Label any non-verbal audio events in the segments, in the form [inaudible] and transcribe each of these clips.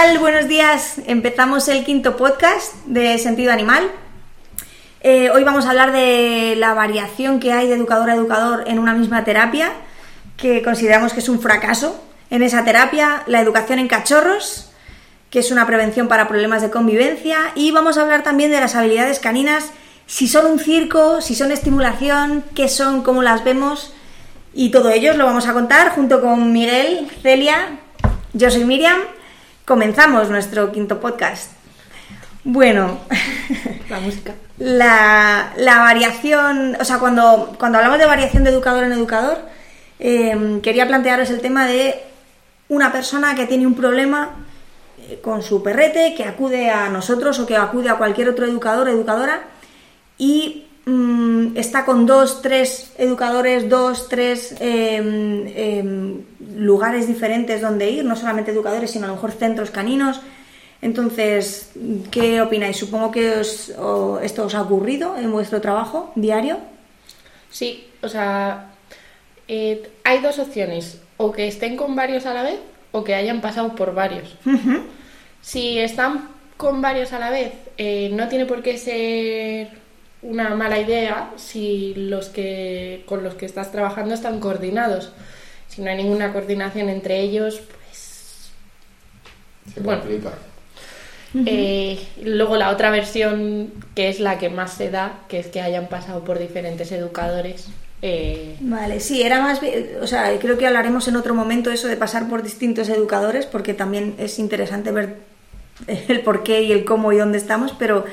Buenos días. Empezamos el quinto podcast de Sentido Animal. Eh, hoy vamos a hablar de la variación que hay de educador a educador en una misma terapia, que consideramos que es un fracaso. En esa terapia, la educación en cachorros, que es una prevención para problemas de convivencia, y vamos a hablar también de las habilidades caninas, si son un circo, si son estimulación, qué son, cómo las vemos, y todo ello lo vamos a contar junto con Miguel, Celia, yo soy Miriam. Comenzamos nuestro quinto podcast. Bueno, La música. la, la variación, o sea, cuando, cuando hablamos de variación de educador en educador, eh, quería plantearos el tema de una persona que tiene un problema eh, con su perrete, que acude a nosotros o que acude a cualquier otro educador o educadora y mm, está con dos, tres educadores, dos, tres em, em, lugares diferentes donde ir, no solamente educadores, sino a lo mejor centros caninos. Entonces, ¿qué opináis? Supongo que os- o- esto os ha ocurrido en vuestro trabajo diario. Sí, o sea, eh, hay dos opciones, o que estén con varios a la vez o que hayan pasado por varios. Si están con varios a la vez, eh, no tiene por qué ser una mala idea si los que con los que estás trabajando están coordinados. Si no hay ninguna coordinación entre ellos, pues Se Bueno. complica. Eh, luego la otra versión, que es la que más se da, que es que hayan pasado por diferentes educadores. eh, Vale, sí, era más, o sea, creo que hablaremos en otro momento eso de pasar por distintos educadores, porque también es interesante ver el por qué y el cómo y dónde estamos, pero,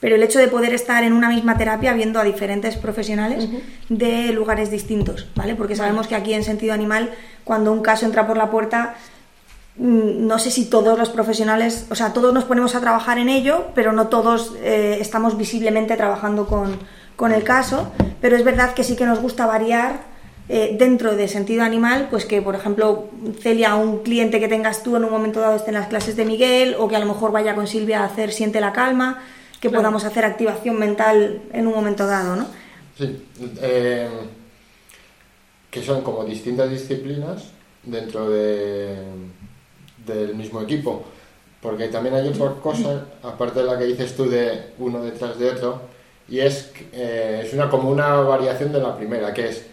pero el hecho de poder estar en una misma terapia viendo a diferentes profesionales de lugares distintos, ¿vale? Porque sabemos que aquí en sentido animal, cuando un caso entra por la puerta, mm, no sé si todos los profesionales, o sea, todos nos ponemos a trabajar en ello, pero no todos eh, estamos visiblemente trabajando con, con el caso, pero es verdad que sí que nos gusta variar eh, dentro de sentido animal, pues que, por ejemplo, Celia, un cliente que tengas tú en un momento dado esté en las clases de Miguel, o que a lo mejor vaya con Silvia a hacer Siente la Calma, que Claro. podamos hacer activación mental en un momento dado, ¿no? Sí, eh, que son como distintas disciplinas dentro de, del mismo equipo. Porque también hay otra cosa, aparte de la que dices tú de uno detrás de otro, y es, eh, es una, como una variación de la primera, que es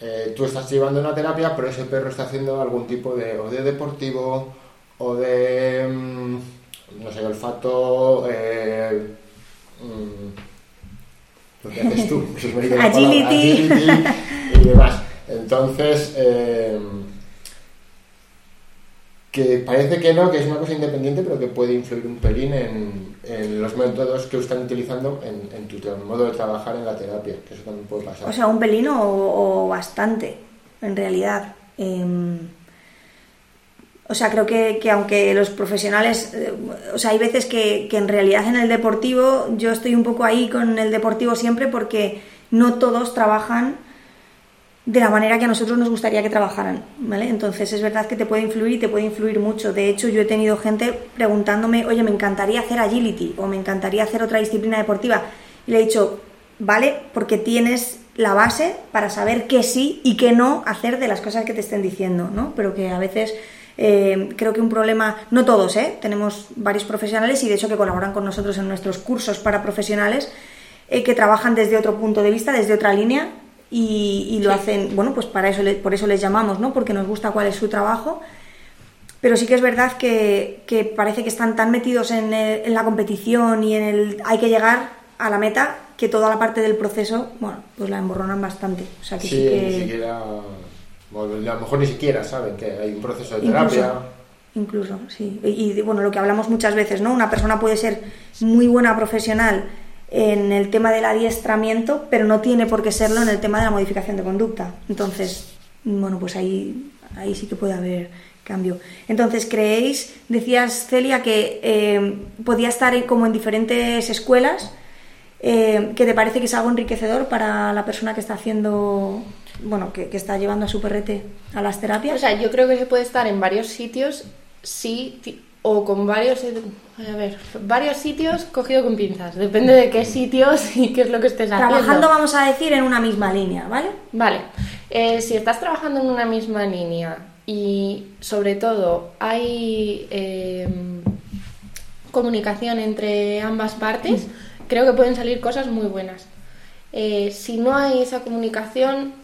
eh, tú estás llevando una terapia, pero ese perro está haciendo algún tipo de, o de deportivo, o de, mm, no sé, olfato, eh, mm, lo que haces tú, [laughs] eso es palabra, Agility. y demás. Entonces, eh, que parece que no, que es una cosa independiente, pero que puede influir un pelín en, en los métodos que están utilizando en, en tu modo de trabajar en la terapia, que eso también puede pasar. O sea, un pelín o, o bastante, en realidad. Em, o sea, creo que, que aunque los profesionales, eh, o sea, hay veces que, que en realidad en el deportivo, yo estoy un poco ahí con el deportivo siempre porque no todos trabajan de la manera que a nosotros nos gustaría que trabajaran, ¿vale? Entonces es verdad que te puede influir y te puede influir mucho. De hecho, yo he tenido gente preguntándome, oye, me encantaría hacer agility o me encantaría hacer otra disciplina deportiva. Y le he dicho, vale, porque tienes la base para saber qué sí y qué no hacer de las cosas que te estén diciendo, ¿no? Pero que a veces eh, creo que un problema, no todos, ¿eh? Tenemos varios profesionales y de hecho que colaboran con nosotros en nuestros cursos para profesionales eh, que trabajan desde otro punto de vista, desde otra línea y, y lo Sí. hacen, bueno, pues para eso, le- por eso les llamamos, ¿no? Porque nos gusta cuál es su trabajo. Pero sí que es verdad que, que parece que están tan metidos en, el- en la competición y en el hay que llegar a la meta que toda la parte del proceso, bueno, pues la emborronan bastante. O sea que sí, Sí, que... ni siquiera, a lo mejor ni siquiera saben que hay un proceso de Incluso. terapia. Incluso, sí. Y, y, bueno, lo que hablamos muchas veces, ¿no? Una persona puede ser muy buena profesional en el tema del adiestramiento, pero no tiene por qué serlo en el tema de la modificación de conducta. Entonces, bueno, pues ahí, ahí sí que puede haber cambio. Entonces, ¿creéis, decías Celia, que eh, podía estar como en diferentes escuelas? eh, que te parece que es algo enriquecedor para la persona que está haciendo, bueno, que, que está llevando a su perrete a las terapias? O sea, yo creo que se puede estar en varios sitios, sí, o con varios, eh, a ver, varios sitios cogido con pinzas. Depende de qué sitios y qué es lo que estés haciendo. Trabajando, vamos a decir, en una misma línea, ¿vale? Vale, Eh, si estás trabajando en una misma línea y sobre todo hay em, comunicación entre ambas partes, creo que pueden salir cosas muy buenas. Eh, si no hay esa comunicación,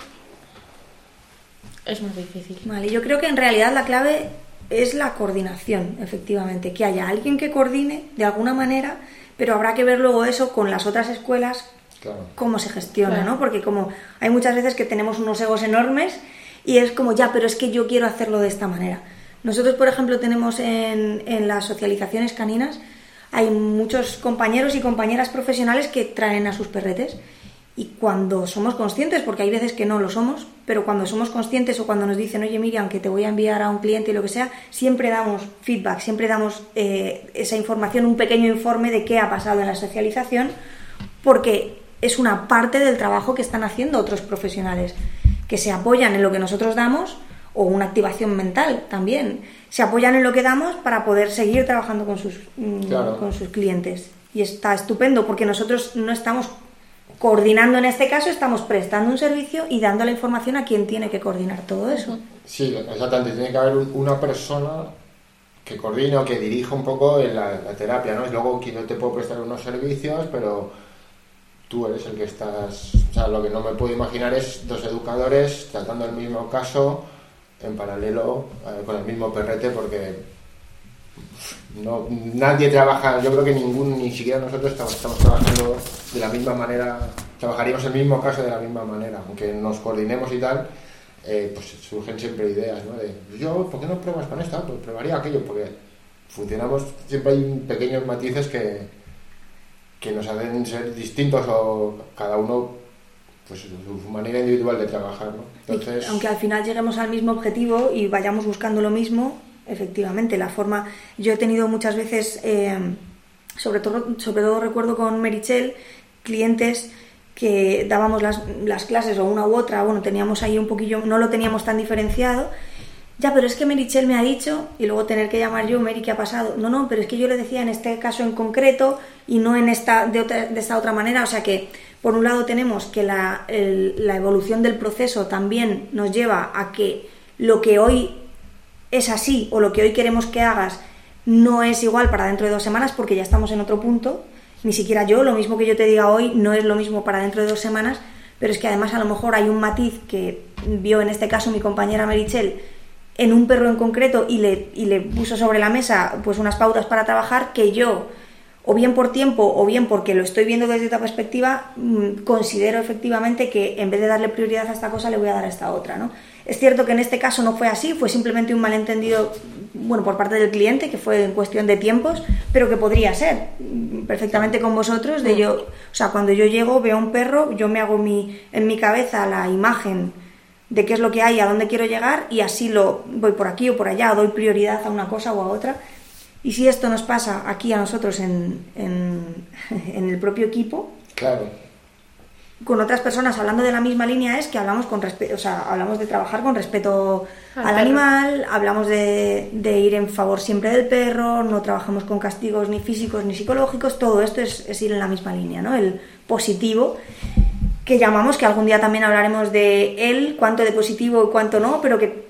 es más difícil. Vale, yo creo que en realidad la clave es la coordinación, efectivamente, que haya alguien que coordine de alguna manera, pero habrá que ver luego eso con las otras escuelas, cómo se gestiona, ¿no? Porque como hay muchas veces que tenemos unos egos enormes y es como, ya, pero es que yo quiero hacerlo de esta manera. Nosotros, por ejemplo, tenemos en, en las socializaciones caninas, hay muchos compañeros y compañeras profesionales que traen a sus perretes y cuando somos conscientes, porque hay veces que no lo somos, pero cuando somos conscientes o cuando nos dicen, oye Miriam, que te voy a enviar a un cliente y lo que sea, siempre damos feedback, siempre damos eh, esa información, un pequeño informe de qué ha pasado en la socialización, porque es una parte del trabajo que están haciendo otros profesionales, que se apoyan en lo que nosotros damos o una activación mental también. Se apoyan en lo que damos para poder seguir trabajando con sus, mm, con sus clientes. Y está estupendo porque nosotros no estamos coordinando en este caso, estamos prestando un servicio y dando la información a quien tiene que coordinar todo eso. Sí, exactamente. Tiene que haber una persona que coordine o que dirija un poco la, terapia, ¿no? Y luego que no te puedo prestar unos servicios, pero tú eres el que estás... O sea, lo que no me puedo imaginar es dos educadores tratando el mismo caso en paralelo eh, con el mismo perrete porque no, nadie trabaja, yo creo que ningún, ni siquiera nosotros estamos, trabajando de la misma manera, trabajaríamos el mismo caso de la misma manera, aunque nos coordinemos y tal, eh, pues surgen siempre ideas, ¿no? De, yo, ¿por qué no pruebas con esta? Pues probaría aquello, porque funcionamos, siempre hay pequeños matices que, que nos hacen ser distintos o cada uno pues su manera individual de trabajar, ¿no? Entonces... Aunque al final lleguemos al mismo objetivo y vayamos buscando lo mismo, efectivamente, la forma... Yo he tenido muchas veces, eh, sobre, todo, sobre todo recuerdo con Merichel, clientes que dábamos las, las, clases o una u otra, bueno, teníamos ahí un poquillo, no lo teníamos tan diferenciado. Ya, pero es que Merichel me ha dicho, y luego tener que llamar yo, Meri, ¿qué ha pasado? No, no, pero es que yo le decía en este caso en concreto y no en esta, de, otra, de esta otra manera. O sea que, por un lado, tenemos que la, la evolución del proceso también nos lleva a que lo que hoy es así o lo que hoy queremos que hagas no es igual para dentro de dos semanas porque ya estamos en otro punto. Ni siquiera yo, lo mismo que yo te diga hoy, no es lo mismo para dentro de dos semanas, pero es que además a lo mejor hay un matiz que vio en este caso mi compañera Merichel en un perro en concreto y le, y le puso sobre la mesa pues unas pautas para trabajar que yo, o bien por tiempo o bien porque lo estoy viendo desde otra perspectiva, mm, considero efectivamente que en vez de darle prioridad a esta cosa le voy a dar a esta otra, ¿no? Es cierto que en este caso no fue así, fue simplemente un malentendido, bueno, por parte del cliente, que fue en cuestión de tiempos, pero que podría ser perfectamente con vosotros, de yo, o sea, cuando yo llego, veo un perro, yo me hago mi, en mi cabeza la imagen de qué es lo que hay, a dónde quiero llegar, y así lo voy por aquí o por allá, o doy prioridad a una cosa o a otra. Y si esto nos pasa aquí a nosotros en, en, [laughs] en el propio equipo, claro con otras personas hablando de la misma línea es que hablamos con respeto, o sea, hablamos de trabajar con respeto al, animal, hablamos de, ir en favor siempre del perro, no trabajamos con castigos ni físicos ni psicológicos, todo esto es, ir en la misma línea, ¿no? El positivo que llamamos, que algún día también hablaremos de él, cuánto de positivo y cuánto no, pero que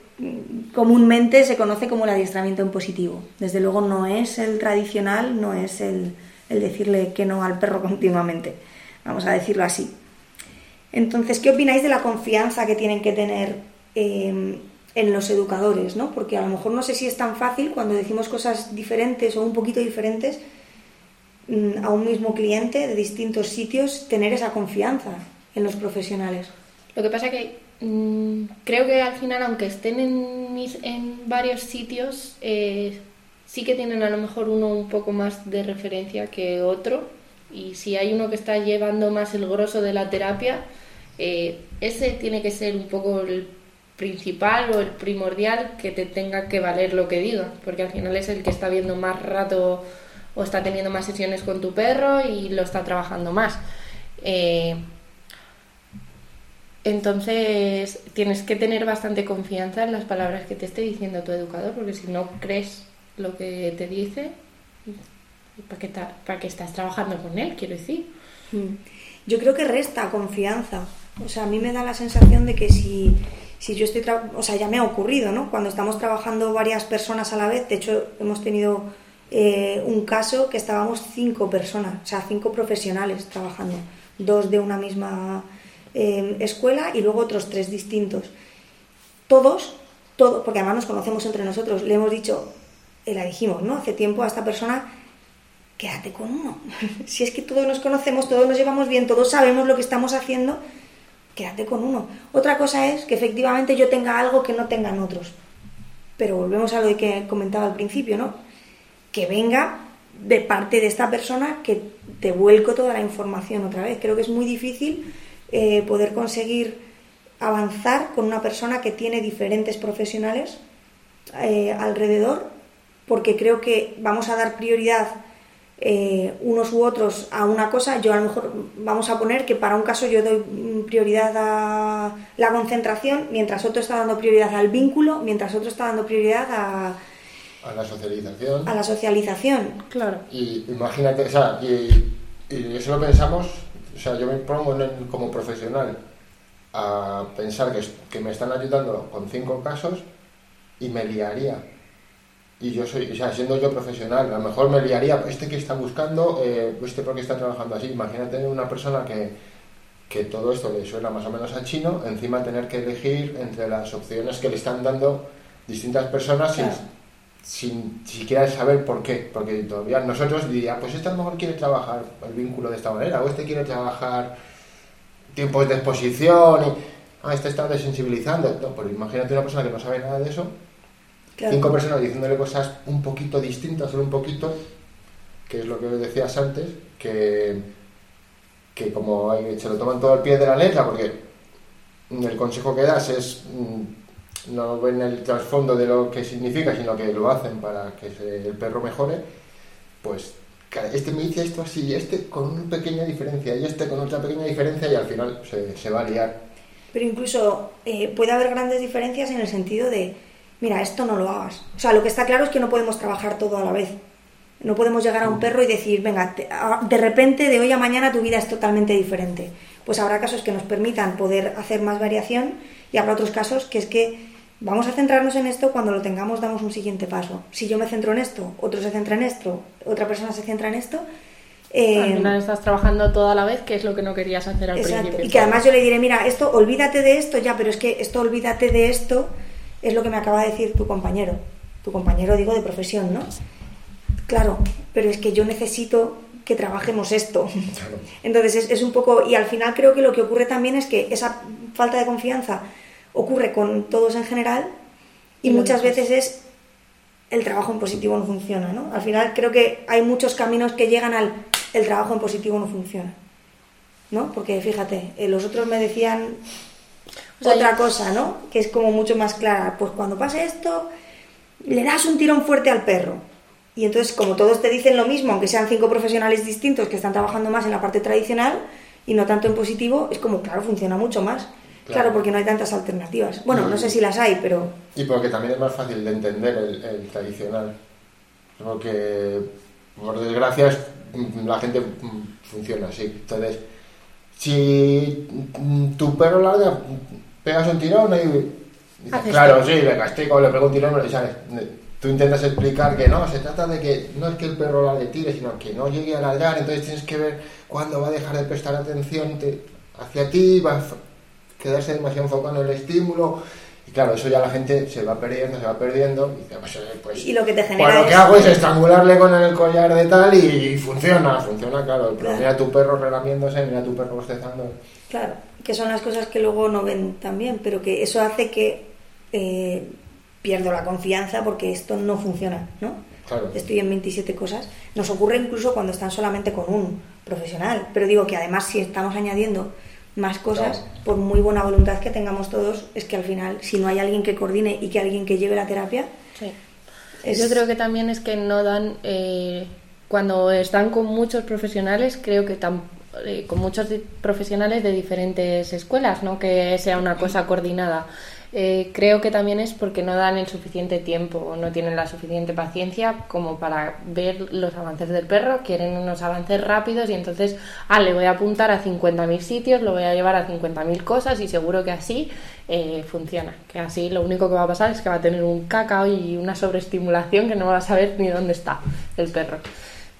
comúnmente se conoce como el adiestramiento en positivo. Desde luego no es el tradicional, no es el, el decirle que no al perro [laughs] continuamente, vamos a decirlo así. Entonces, ¿qué opináis de la confianza que tienen que tener em, en los educadores? ¿no? Porque a lo mejor no sé si es tan fácil cuando decimos cosas diferentes o un poquito diferentes mm, a un mismo cliente de distintos sitios, tener esa confianza en los profesionales. Lo que pasa que mm, creo que al final, aunque estén en, varios sitios, eh, sí que tienen a lo mejor uno un poco más de referencia que otro. Y si hay uno que está llevando más el grosso de la terapia, eh, ese tiene que ser un poco el principal o el primordial que te tenga que valer lo que diga, porque al final es el que está viendo más rato o está teniendo más sesiones con tu perro y lo está trabajando más. Eh, entonces tienes que tener bastante confianza en las palabras que te esté diciendo tu educador, porque si no crees lo que te dice, ¿para qué, para qué estás trabajando con él? Quiero decir. Mm. Yo creo que resta confianza. O sea, a mí me da la sensación de que si, si yo estoy, o sea, ya me ha ocurrido, ¿no? Cuando estamos trabajando varias personas a la vez, de hecho hemos tenido eh, un caso que estábamos cinco personas, o sea, cinco profesionales trabajando, dos de una misma eh, escuela y luego otros tres distintos. Todos, todos, porque además nos conocemos entre nosotros, le hemos dicho, eh, la dijimos, ¿no? Hace tiempo a esta persona, quédate con uno. [laughs] si es que todos nos conocemos, todos nos llevamos bien, todos sabemos lo que estamos haciendo, quédate con uno. Otra cosa es que efectivamente yo tenga algo que no tengan otros. Pero volvemos a lo que comentaba al principio, ¿no? Que venga de parte de esta persona que te vuelco toda la información otra vez. Creo que es muy difícil eh, poder conseguir avanzar con una persona que tiene diferentes profesionales eh, alrededor, porque creo que vamos a dar prioridad eh, unos u otros a una cosa, yo a lo mejor vamos a poner que para un caso yo doy prioridad a la concentración, mientras otro está dando prioridad al vínculo, mientras otro está dando prioridad a, a la socialización. A la socialización, claro. Y imagínate, o sea, y, y eso lo pensamos, o sea, yo me pongo como profesional a pensar que, que me están ayudando con cinco casos y me liaría y yo soy, o sea, siendo yo profesional, a lo mejor me liaría, este que está buscando, eh, este porque está trabajando así, imagínate una persona que, que todo esto le suena más o menos a chino, encima tener que elegir entre las opciones que le están dando distintas personas sin, sin siquiera saber por qué, porque todavía nosotros diría, pues este a lo mejor quiere trabajar el vínculo de esta manera, o este quiere trabajar tiempos de exposición, y, ah, este está desensibilizando, no, pues imagínate una persona que no sabe nada de eso, Cinco personas diciéndole cosas un poquito distintas, solo un poquito, que es lo que decías antes, que, que como se lo toman todo al pie de la letra, porque el consejo que das es mm, no ven el trasfondo de lo que significa, sino que lo hacen para que el perro mejore, pues este me dice esto así, este con una pequeña diferencia y este con otra pequeña diferencia y al final se, se va a liar. Pero incluso eh, puede haber grandes diferencias en el sentido de mira, esto no lo hagas. O sea, lo que está claro es que no podemos trabajar todo a la vez. No podemos llegar a un perro y decir, venga, de repente, de hoy a mañana, tu vida es totalmente diferente. Pues habrá casos que nos permitan poder hacer más variación y habrá otros casos que es que vamos a centrarnos en esto, cuando lo tengamos damos un siguiente paso. Si yo me centro en esto, otro se centra en esto, otra persona se centra en esto. Eh, al final estás trabajando todo a la vez, que es lo que no querías hacer al exacto. principio. Y que además yo le diré, mira, esto, olvídate de esto ya, pero es que esto, olvídate de esto, es lo que me acaba de decir tu compañero. Tu compañero, digo, de profesión, ¿no? Claro, pero es que yo necesito que trabajemos esto. Entonces es, un poco, y al final creo que lo que ocurre también es que esa falta de confianza ocurre con todos en general y muchas veces es el trabajo en positivo no funciona, ¿no? Al final creo que hay muchos caminos que llegan al el trabajo en positivo no funciona, ¿no? Porque fíjate, eh, los otros me decían otra cosa, ¿no? Que es como mucho más clara. Pues cuando pase esto, le das un tirón fuerte al perro. Y entonces, como todos te dicen lo mismo, aunque sean cinco profesionales distintos que están trabajando más en la parte tradicional y no tanto en positivo, es como, claro, funciona mucho más. Claro, porque no hay tantas alternativas. Bueno, no sé si las hay, pero... Y porque también es más fácil de entender el, tradicional. Porque, por desgracia, la gente funciona así. Entonces, si tu perro larga pegas un tirón y claro, sí, le castigo, le pego un tirón, ¿sabes? Tú intentas explicar que no, se trata de que no es que el perro la tire, sino que no llegue a ladrar, entonces tienes que ver cuándo va a dejar de prestar atención hacia ti, va a quedarse demasiado enfocado en el estímulo. Y claro, eso ya la gente se va perdiendo, se va perdiendo. Y, pues, pues, lo que te genera pues lo que hago es estrangularle con el collar de tal y, funciona, funciona, claro. Pero mira a tu perro relamiéndose, mira a tu perro bostezando. Claro, que son las cosas que luego no ven también, pero que eso hace que eh, pierdo la confianza porque esto no funciona, ¿no? Estoy en 27 cosas. Nos ocurre incluso cuando están solamente con un profesional, pero digo que además si estamos añadiendo más cosas, por muy buena voluntad que tengamos todos, es que al final, si no hay alguien que coordine y que alguien que lleve la terapia... Yo creo que también es que no dan... Eh, cuando están con muchos profesionales, creo que tampoco eh, con muchos profesionales de diferentes escuelas, no que sea una cosa coordinada. eh, creo que también es porque no dan el suficiente tiempo o no tienen la suficiente paciencia como para ver los avances del perro, quieren unos avances rápidos y entonces, ah, le voy a apuntar a 50.000 sitios, lo voy a llevar a 50.000 cosas y seguro que así eh, funciona. Que así lo único que va a pasar es que va a tener un cacao y una sobreestimulación que no va a saber ni dónde está el perro.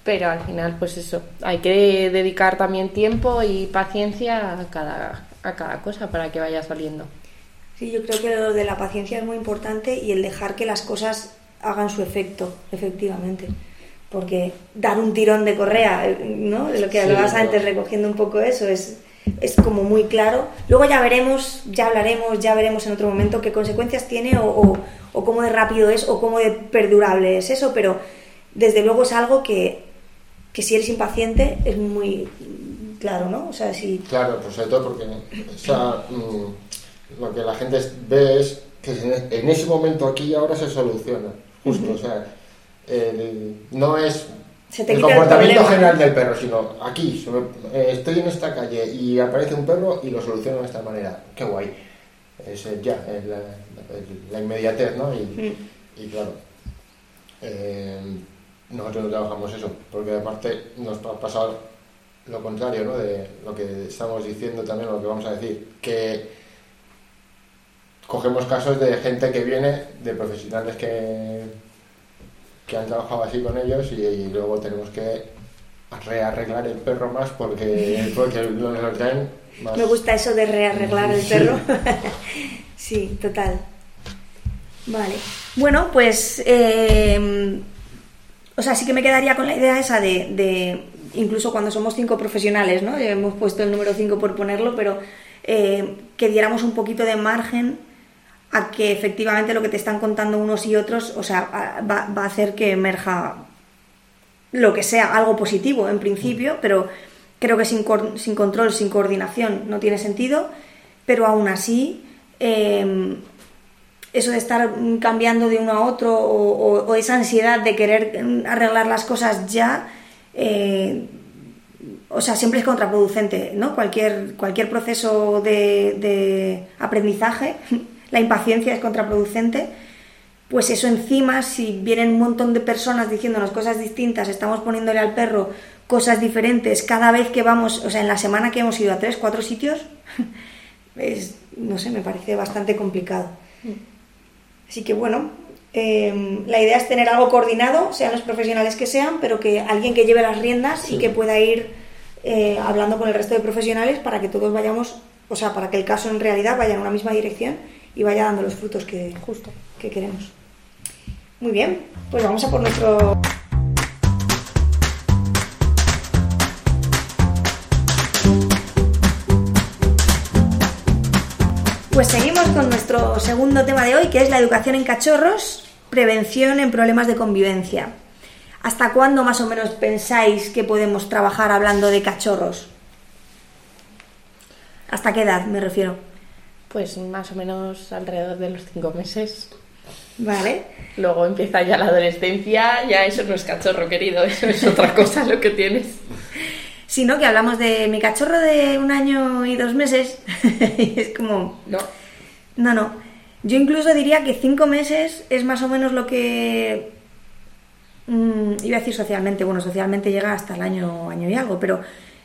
Pero al final, pues eso, hay que dedicar también tiempo y paciencia a cada, a cada cosa para que vaya saliendo. Sí, yo creo que lo de la paciencia es muy importante y el dejar que las cosas hagan su efecto, efectivamente. Porque dar un tirón de correa, ¿no? De lo que hablabas antes, recogiendo un poco eso, es, es como muy claro. Luego ya veremos, ya hablaremos, ya veremos en otro momento qué consecuencias tiene o, o, o cómo de rápido es o cómo de perdurable es eso, pero desde luego es algo que, que si eres impaciente es muy claro, ¿no? O sea, si... Claro, pues sobre todo porque o sea, mm, lo que la gente ve es que en ese momento aquí y ahora se soluciona. Justo, o sea, no es el comportamiento general del perro, sino aquí, eh, estoy en esta calle y aparece un perro y lo soluciono de esta manera. Qué guay. Es ya, la, inmediatez, ¿no? Y, y claro, eh, nosotros no trabajamos eso, porque aparte nos ha pasado lo contrario, ¿no? De lo que estamos diciendo también, lo que vamos a decir, que cogemos casos de gente que viene, de profesionales que, que han trabajado así con ellos y, luego tenemos que rearreglar el perro más porque, [laughs] porque lo traen más. Me gusta eso de rearreglar el perro. [laughs] sí, total. Vale. Bueno, pues... Eh, o sea, sí que me quedaría con la idea esa de, incluso cuando somos cinco profesionales, ¿no? Hemos puesto el número cinco por ponerlo, pero eh, que diéramos un poquito de margen a que efectivamente lo que te están contando unos y otros, o sea, va, a hacer que emerja lo que sea, algo positivo en principio, pero creo que sin, control, sin coordinación no tiene sentido, pero aún así, em, eso de estar cambiando de uno a otro o, esa ansiedad de querer arreglar las cosas ya, eh, o sea, siempre es contraproducente, ¿no? Cualquier, cualquier proceso de, aprendizaje [laughs] la impaciencia es contraproducente, pues eso encima, si vienen un montón de personas diciéndonos cosas distintas, estamos poniéndole al perro cosas diferentes cada vez que vamos, o sea, en la semana que hemos ido a tres, cuatro sitios, [laughs] es, no sé, me parece bastante complicado. Así que bueno, em, la idea es tener algo coordinado, sean los profesionales que sean, pero que alguien que lleve las riendas y que pueda ir eh, hablando con el resto de profesionales para que todos vayamos, o sea, para que el caso en realidad vaya en una misma dirección y vaya dando los frutos que, justo, que queremos. Muy bien, pues vamos a por nuestro... Pues seguimos con nuestro segundo tema de hoy, que es la educación en cachorros, prevención en problemas de convivencia. ¿Hasta cuándo más o menos pensáis que podemos trabajar hablando de cachorros? ¿Hasta qué edad me refiero? Pues más o menos alrededor de los cinco meses. Vale. Luego empieza ya la adolescencia, ya eso no es cachorro querido, eso es otra cosa lo que tienes. Sino que hablamos de mi cachorro de un año y dos meses. [laughs] es como. No. No, no. Yo incluso diría que cinco meses es más o menos lo que. Mm, iba a decir socialmente, bueno, socialmente llega hasta el año, año y algo, pero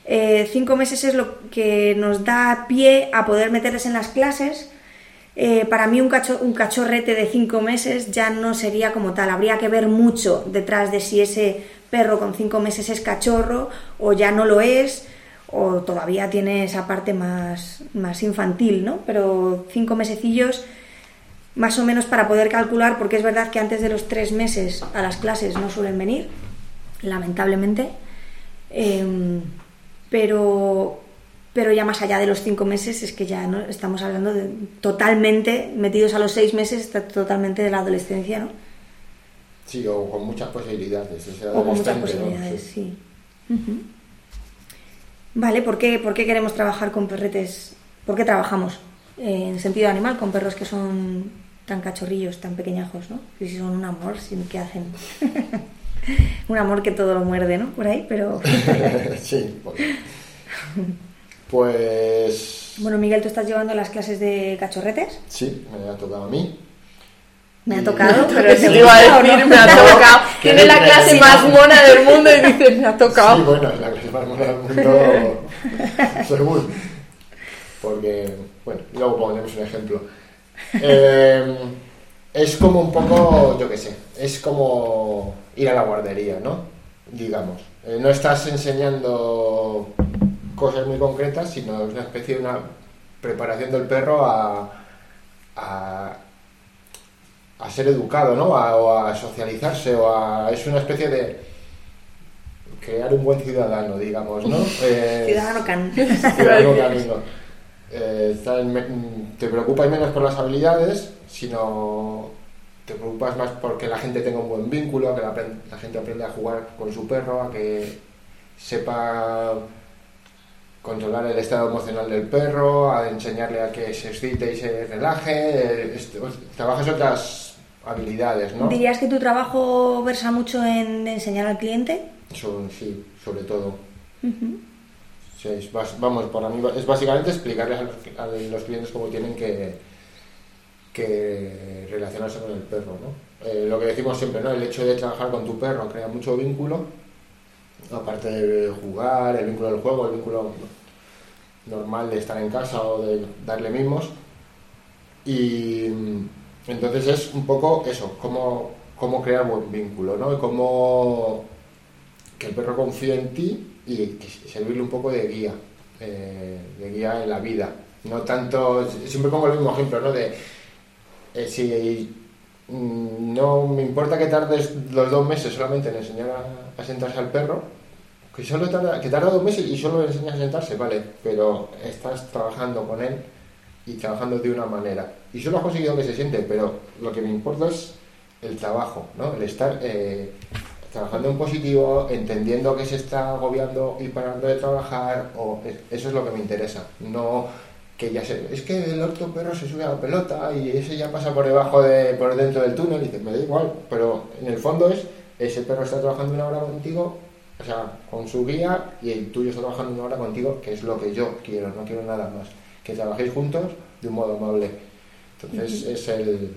eh, cinco meses es lo que nos da pie a poder meterles en las clases. Eh, para mí un, un cachorrete de cinco meses ya no sería como tal. Habría que ver mucho detrás de si ese perro con cinco meses es cachorro o ya no lo es o todavía tiene esa parte más, más infantil, ¿no? Pero cinco mesecillos más o menos para poder calcular, porque es verdad que antes de los tres meses a las clases no suelen venir, lamentablemente. Em, pero, pero ya más allá de los cinco meses es que ya no estamos hablando de totalmente metidos a los seis meses totalmente de la adolescencia no sí o con muchas posibilidades o, con muchas posibilidades sí, vale ¿por qué, ¿por qué queremos trabajar con perretes por qué trabajamos eh, en sentido animal con perros que son tan cachorrillos tan pequeñajos no si son un amor qué hacen [laughs] un amor que todo lo muerde, ¿no? Por ahí, pero... [laughs] sí, pues... pues Bueno, Miguel, ¿tú estás llevando las clases de cachorretes? Sí, me ha tocado a mí. Me ha tocado, pero Pero ¿te te iba a decir, no? me ha [laughs] tocado. ¿Qué Tiene la clase más mona del mundo y dice, me ha tocado. Sí, bueno, es la clase más mona del mundo, [laughs] según. Porque, bueno, luego ponemos un ejemplo. Eh, es como un poco, yo qué sé, es como ir a la guardería, ¿no? Digamos. Eh, no estás enseñando cosas muy concretas, sino es una especie de una preparación del perro a, a, a ser educado, ¿no? A, o a socializarse, o a, es una especie de crear un buen ciudadano, digamos, ¿no? [laughs] Eh, Ciudadano Can. Ciudadano canino. Eh, me- te preocupas menos por las habilidades, sino te preocupas más porque la gente tenga un buen vínculo, que la, la gente aprenda a jugar con su perro, a que sepa controlar el estado emocional del perro, a enseñarle a que se excite y se relaje. eh, trabajas otras habilidades, ¿no? ¿Dirías que tu trabajo versa mucho en enseñar al cliente? Sí, sobre todo. Sí, es vamos, para mí es básicamente explicarles a los, a los clientes cómo tienen que, que relacionarse con el perro, ¿no? Eh, lo que decimos siempre, ¿no? El hecho de trabajar con tu perro crea mucho vínculo, aparte de jugar, el vínculo del juego, el vínculo normal de estar en casa o de darle mimos. Y entonces es un poco eso, cómo, cómo crear buen vínculo, ¿no? Y cómo que el perro confíe en ti y servirle un poco de guía, eh, de guía en la vida. No tanto, siempre pongo el mismo ejemplo, ¿no? De eh, si mm, no me importa que tardes los dos meses solamente en enseñar a, a sentarse al perro, que solo tarda, que tarda dos meses y solo le enseñas a sentarse, vale, pero estás trabajando con él y trabajando de una manera. Y solo has conseguido que se siente, pero lo que me importa es el trabajo, ¿no? El estar eh, trabajando en positivo, entendiendo que se está agobiando y parando de trabajar, o eso es lo que me interesa. No que ya sé, es que el otro perro se sube a la pelota y ese ya pasa por debajo de, por dentro del túnel y dices, me da igual, pero en el fondo es, ese perro está trabajando una hora contigo, o sea, con su guía y el tuyo está trabajando una hora contigo, que es lo que yo quiero, no quiero nada más, que trabajéis juntos de un modo amable. Entonces es el,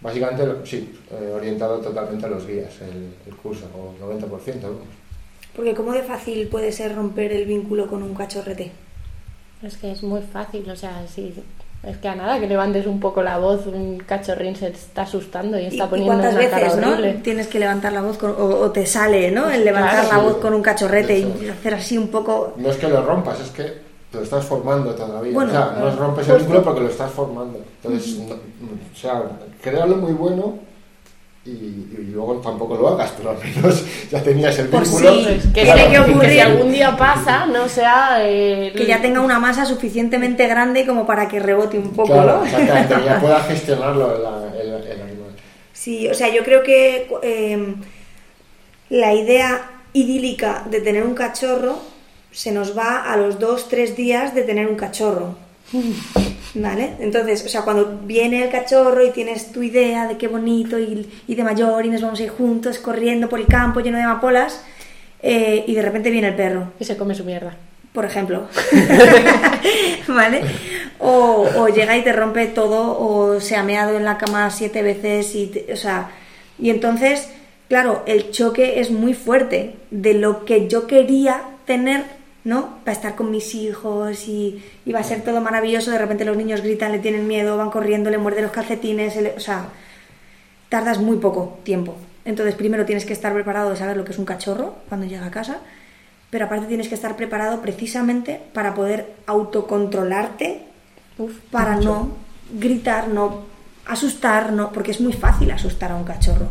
básicamente, sí, eh, orientado totalmente a los guías, el, el curso, o 90%, vamos. Porque ¿cómo de fácil puede ser romper el vínculo con un cachorrete? Es que es muy fácil, o sea, sí. Es que a nada que levantes un poco la voz, un cachorrín se está asustando y ¿Y, está y poniendo cuántas una cara veces ¿no? horrible. tienes que levantar la voz con- o, o te sale ¿no? el levantar Claro, la sí. voz con un cachorrete Eso. y hacer así un poco... No es que lo rompas, es que lo estás formando todavía. Bueno, o sea, no rompes el justo. vínculo porque lo estás formando. Entonces, no- o sea, créalo muy bueno y, y luego tampoco lo hagas, pero al menos [laughs] ya tenías el Por vínculo. sí. Pues que, Tiene que ocurrir. si algún día pasa, no sea... eh, Que ya tenga una masa suficientemente grande como para que rebote un poco, Claro, ¿no? exactamente, ya [laughs] pueda gestionarlo el animal. Sí, o sea, yo creo que eh, la idea idílica de tener un cachorro se nos va a los dos, tres días de tener un cachorro. ¿Vale? Entonces, o sea, cuando viene el cachorro y tienes tu idea de qué bonito y, y de mayor y nos vamos a ir juntos corriendo por el campo lleno de amapolas eh, y de repente viene el perro Y se come su mierda. por ejemplo. [laughs] [laughs] ¿Vale? O, o llega y te rompe todo, o se ha meado en la cama siete veces, y te- o sea, y entonces, claro, el choque es muy fuerte de lo que yo quería tener, ¿no? Para estar con mis hijos y, y va a ser todo maravilloso, de repente los niños gritan, le tienen miedo, van corriendo, le muerden los calcetines, le- o sea, tardas muy poco tiempo. Entonces, primero tienes que estar preparado de saber lo que es un cachorro cuando llega a casa, pero aparte tienes que estar preparado precisamente para poder autocontrolarte, Uf, para mucho. no gritar, no asustar, no, porque es muy fácil asustar a un cachorro.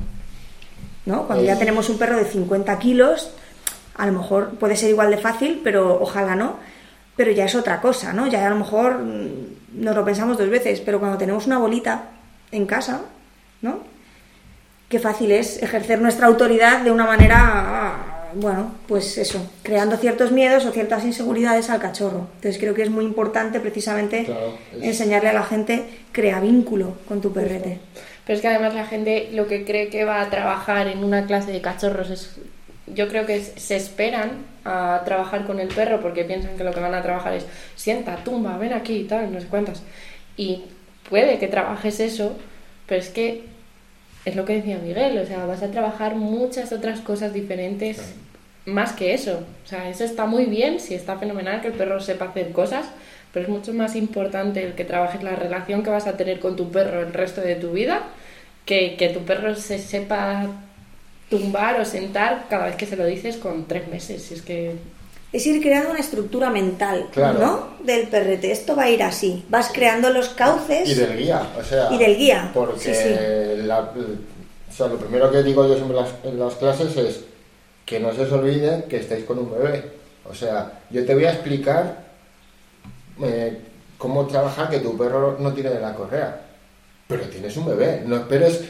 ¿no? Cuando ya tenemos un perro de 50 kilos, a lo mejor puede ser igual de fácil, pero ojalá no. Pero ya es otra cosa, ¿no? Ya a lo mejor mm, nos lo pensamos dos veces, pero cuando tenemos una bolita en casa, ¿no? Qué fácil es ejercer nuestra autoridad de una manera, bueno, pues eso, creando ciertos miedos o ciertas inseguridades al cachorro. Entonces creo que es muy importante precisamente Claro, es- enseñarle a la gente, crea vínculo con tu perrete. Pero es que además la gente lo que cree que va a trabajar en una clase de cachorros es yo creo que se esperan a trabajar con el perro porque piensan que lo que van a trabajar es sienta, tumba, ven aquí y tal, no sé cuántas. Y puede que trabajes eso, pero es que es lo que decía Miguel, o sea, vas a trabajar muchas otras cosas diferentes más que eso. O sea, eso está muy bien, sí está fenomenal que el perro sepa hacer cosas, pero es mucho más importante el que trabajes la relación que vas a tener con tu perro el resto de tu vida que, que tu perro se sepa tumbar o sentar cada vez que se lo dices con tres meses. Si es que es ir creando una estructura mental, ¿no? Del perrete. Esto va a ir así. Vas creando los cauces. Y del guía, o sea. Y del guía. Porque o sea, lo primero que digo yo siempre en las, clases es que no se os olvide que estáis con un bebé. O sea, yo te voy a explicar eh, cómo trabajar que tu perro no tiene de la correa. Pero tienes un bebé. No esperes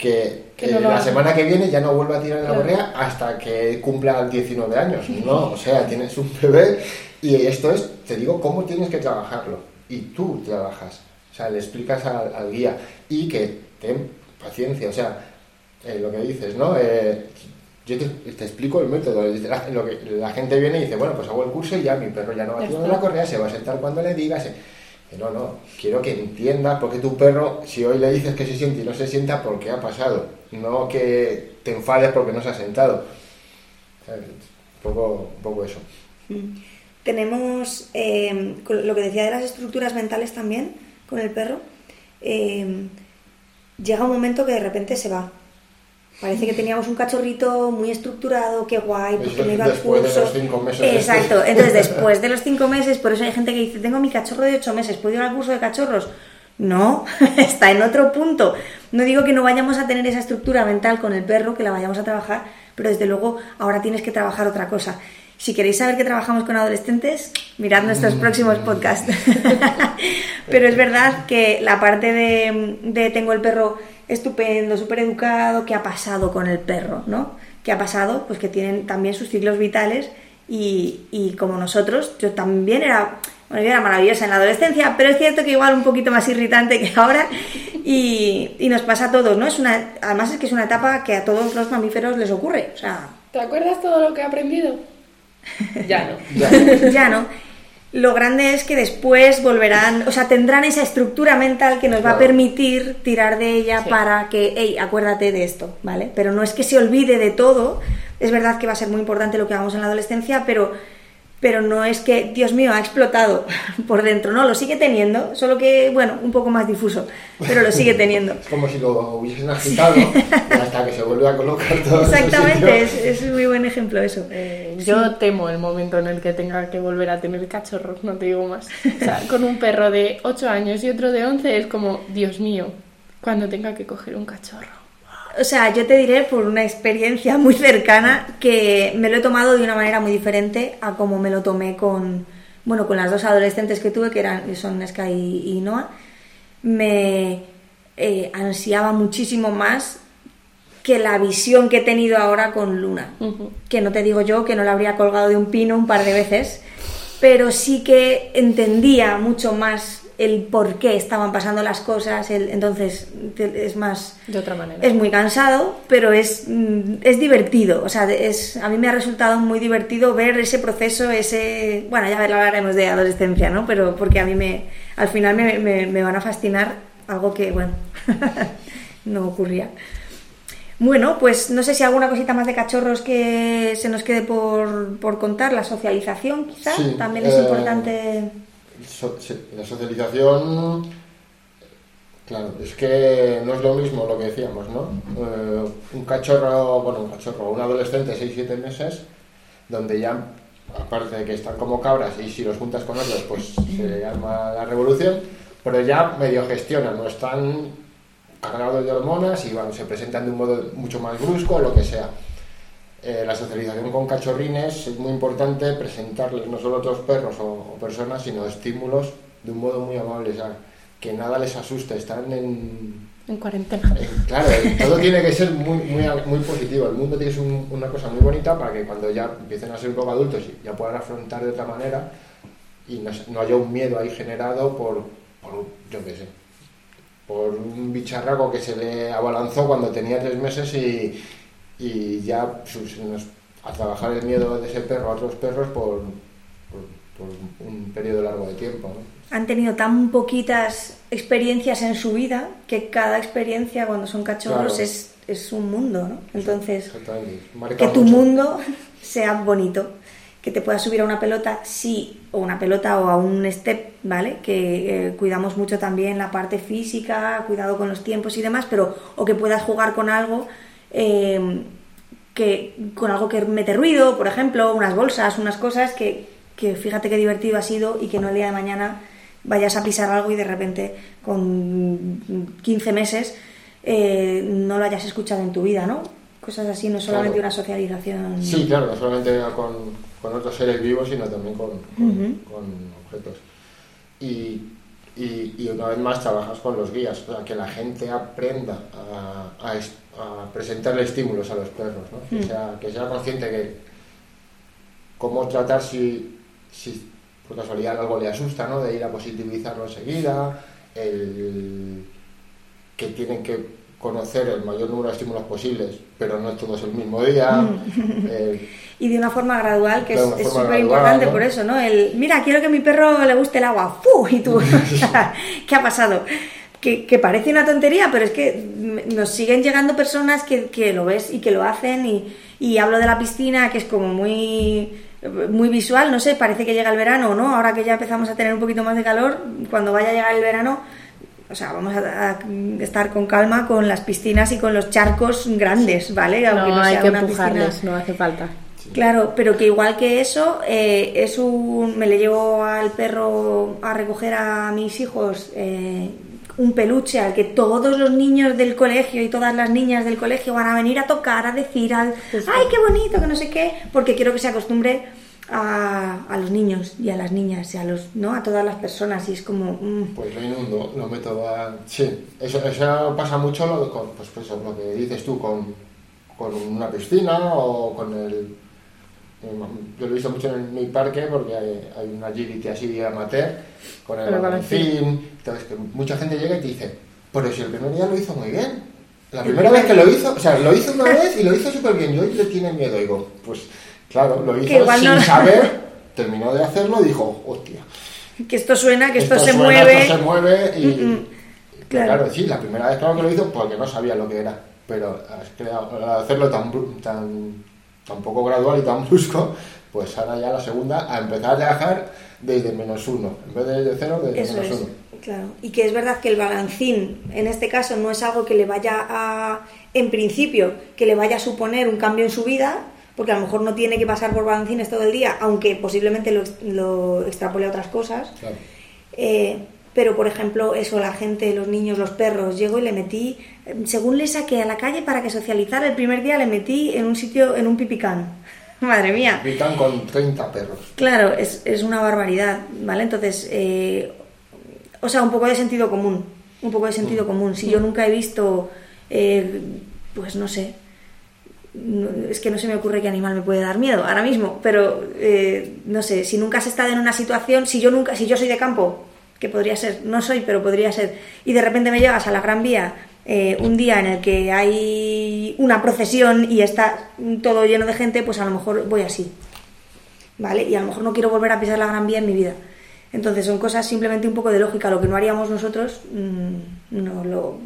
que, la semana que viene ya no vuelva a tirar la correa hasta que cumpla 19 años. No, o sea, tienes un bebé y esto es, te digo, cómo tienes que trabajarlo. Y tú trabajas. O sea, le explicas al, guía y que ten paciencia. O sea, eh, lo que dices, ¿no? Eh, yo te, explico el método. La, [laughs] lo que, la gente viene y dice, bueno, pues hago el curso y ya mi perro ya no va a tirar la correa, se va a sentar cuando le digas. No, no, quiero que entiendas por qué tu perro, si hoy le dices que se siente y no se sienta, ¿por qué ha pasado. No que te enfades porque no se ha sentado. Un poco, poco eso. Mm. Tenemos eh, lo que decía de las estructuras mentales también con el perro. Eh, llega un momento que de repente se va. Parece que teníamos un cachorrito muy estructurado, qué guay, porque me iba al curso. De los cinco meses. Exacto, [laughs] entonces después de los cinco meses, por eso hay gente que dice, tengo mi cachorro de ocho meses, ¿puedo ir al curso de cachorros? No, [laughs] está en otro punto. No digo que no vayamos a tener esa estructura mental con el perro, que la vayamos a trabajar, pero desde luego ahora tienes que trabajar otra cosa. Si queréis saber que trabajamos con adolescentes, mirad nuestros mm. próximos podcasts. [laughs] pero es verdad que la parte de, de tengo el perro estupendo, súper educado, ¿qué ha pasado con el perro? ¿no? ¿Qué ha pasado? Pues que tienen también sus ciclos vitales y, y como nosotros, yo también era, bueno, yo era maravillosa en la adolescencia, pero es cierto que igual un poquito más irritante que ahora y, y, nos pasa a todos, ¿no? Es una, además es que es una etapa que a todos los mamíferos les ocurre, o sea... ¿Te acuerdas todo lo que he aprendido? ya no. [laughs] ya no lo grande es que después volverán, o sea, tendrán esa estructura mental que nos va a permitir tirar de ella para que, hey, acuérdate de esto, ¿vale? Pero no es que se olvide de todo, es verdad que va a ser muy importante lo que hagamos en la adolescencia, pero pero no es que, Dios mío, ha explotado [laughs] por dentro, no, lo sigue teniendo, solo que, bueno, un poco más difuso, pero lo sigue [laughs] teniendo. es como si lo hubiesen agitado hasta que se vuelve a colocar todo. Exactamente, es, es, un muy buen ejemplo eso. Eh, yo temo el momento en el que tenga que volver a tener cachorros, no te digo más. O sea, [laughs] con un perro de 8 años y otro de 11 es como, Dios mío, cuando tenga que coger un cachorro. O sea, yo te diré por una experiencia muy cercana que me lo he tomado de una manera muy diferente a como me lo tomé con, bueno, con las dos adolescentes que tuve, que eran, son Sky y, Noah. Me eh, ansiaba muchísimo más que la visión que he tenido ahora con Luna. Que no te digo yo que no la habría colgado de un pino un par de veces, pero sí que entendía mucho más el por qué estaban pasando las cosas, el, entonces es más... De otra manera. Es muy cansado, pero es, mm, es divertido, o sea, es, a mí me ha resultado muy divertido ver ese proceso, ese... Bueno, ya hablaremos de adolescencia, ¿no? Pero porque a mí me, al final me, me, van a fascinar algo que, bueno, [laughs] no ocurría. Bueno, pues no sé si alguna cosita más de cachorros que se nos quede por, por contar, la socialización quizá, también es eh, importante la socialización, claro, es que no es lo mismo lo que decíamos, ¿no? Eh, un cachorro, bueno, un cachorro, un adolescente, 6-7 meses, donde ya, aparte de que están como cabras y si los juntas con otros, pues se arma la revolución, pero ya medio gestionan, no están cargados de hormonas y se presentan de un modo mucho más brusco o lo que sea. Eh, la socialización con cachorrines es muy importante presentarles no solo otros perros o, personas, sino estímulos de un modo muy amable, que nada les asuste, están en... En cuarentena. claro, todo tiene que ser muy, muy, muy positivo, el mundo tiene que ser una cosa muy bonita para que cuando ya empiecen a ser un poco adultos ya puedan afrontar de otra manera y no, haya un miedo ahí generado por, por yo qué sé, por un bicharraco que se le abalanzó cuando tenía tres meses y, y ya a trabajar el miedo de ese perro a otros perros por, por, por un periodo largo de tiempo. ¿no? Han tenido tan poquitas experiencias en su vida que cada experiencia cuando son cachorros Claro. es, es un mundo, ¿no? Entonces, que tu mucho. mundo [laughs] sea bonito, que te puedas subir a una pelota, sí, o una pelota o a un step, ¿vale? Que eh, cuidamos mucho también la parte física, cuidado con los tiempos y demás, pero o que puedas jugar con algo eh, que con algo que mete ruido, por ejemplo, unas bolsas, unas cosas que, que fíjate qué divertido ha sido y que no el día de mañana vayas a pisar algo y de repente con 15 meses eh, no lo hayas escuchado en tu vida, ¿no? Cosas así, no solamente Claro. una socialización. Sí, claro, no solamente con, con otros seres vivos, sino también con, con, objetos. Y, y, y una vez más trabajas con los guías, o sea, que la gente aprenda a, a a presentarle estímulos a los perros, ¿no? que, Mm. sea, que sea consciente que cómo tratar si, si por casualidad algo le asusta, ¿no? de ir a positivizarlo enseguida, el, que tienen que conocer el mayor número de estímulos posibles, pero no todos el mismo día. Mm. [laughs] el- Y de una forma gradual, que es súper importante por eso, ¿no? El, mira, quiero que mi perro le guste el agua. ¡Fu! Y tú, [laughs] [laughs] ¿qué ha pasado? Que, que parece una tontería, pero es que nos siguen llegando personas que, que lo ves y que lo hacen. Y, y hablo de la piscina, que es como muy, muy visual, no sé, parece que llega el verano, ¿no? Ahora que ya empezamos a tener un poquito más de calor, cuando vaya a llegar el verano, o sea, vamos a, a estar con calma con las piscinas y con los charcos grandes, ¿vale? Aunque no, hay sea que una piscina- empujarles, no hace falta. Claro, pero que igual que eso, eh, es un, me le llevo al perro a recoger a mis hijos eh, un peluche al que todos los niños del colegio y todas las niñas del colegio van a venir a tocar, a decir, al, ay, qué bonito, que no sé qué, porque quiero que se acostumbre a, a los niños y a las niñas y a, los, ¿no? a todas las personas y es como... mm, Pues lo inundo, lo meto a... Sí, eso, eso pasa mucho lo, de- con, pues, pues, lo que dices tú con, con una piscina o con el... Yo lo he visto mucho en mi parque porque hay, hay una agility así amateur con el Con el balancín. Entonces, que mucha gente llega y te dice, pero si el primer día lo hizo muy bien. La primera vez que lo hizo, o sea, lo hizo una vez y lo hizo súper bien y hoy le tiene miedo. Digo, pues claro, lo hizo sin no- saber, terminó de hacerlo y dijo, hostia. que esto suena, que esto, se suena, mueve... esto se mueve y, Mm, mm. Claro. claro. sí, la primera vez claro que lo hizo porque no sabía lo que era, pero has creado- al hacerlo tan, tan, tan poco gradual y tan [laughs] brusco, pues ahora ya la segunda a empezar a trabajar desde menos uno, en vez de desde cero, desde Eso menos es, uno. claro. Y que es verdad que el balancín, en este caso, no es algo que le vaya a, en principio, que le vaya a suponer un cambio en su vida, porque a lo mejor no tiene que pasar por balancines todo el día, aunque posiblemente lo, lo extrapole a otras cosas. Claro. Eh, pero, por ejemplo, eso, la gente, los niños, los perros, llego y le metí, según le saqué a la calle para que socializara, el primer día le metí en un sitio, en un pipicán. [laughs] Madre mía. Pican con 30 perros. Claro, es, es una barbaridad, ¿vale? Entonces, eh, o sea, un poco de sentido común, un poco de sentido común. Si yo nunca he visto, eh, pues no sé, es que no se me ocurre qué animal me puede dar miedo ahora mismo, pero eh, no sé, si nunca has estado en una situación, si yo nunca, si yo soy de campo, que podría ser, no soy, pero podría ser, y de repente me llegas a la Gran Vía eh, un día en el que hay una procesión y está todo lleno de gente, pues a lo mejor voy así. ¿vale? Y a lo mejor no quiero volver a pisar la Gran Vía en mi vida. Entonces son cosas simplemente un poco de lógica. Lo que no haríamos nosotros, mm, no lo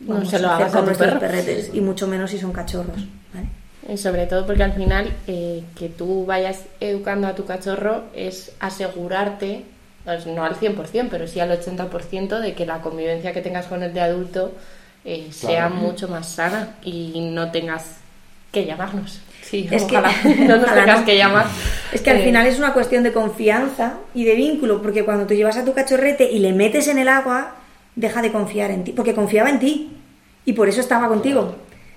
No vamos se lo a hacer a con perro. perretes, y mucho menos si son cachorros. ¿vale? Y sobre todo porque al final eh, que tú vayas educando a tu cachorro es asegurarte, pues, no al 100%, pero sí al 80% de que la convivencia que tengas con el de adulto eh, sea Claro. mucho más sana y no tengas que llamarnos. Sí, [laughs] Es que- no nos [laughs] ojalá tengas no. que llamar. Es que al Eh, final es una cuestión de confianza y de vínculo, porque cuando tú llevas a tu cachorrete y le metes en el agua, deja de confiar en ti, porque confiaba en ti y por eso estaba contigo,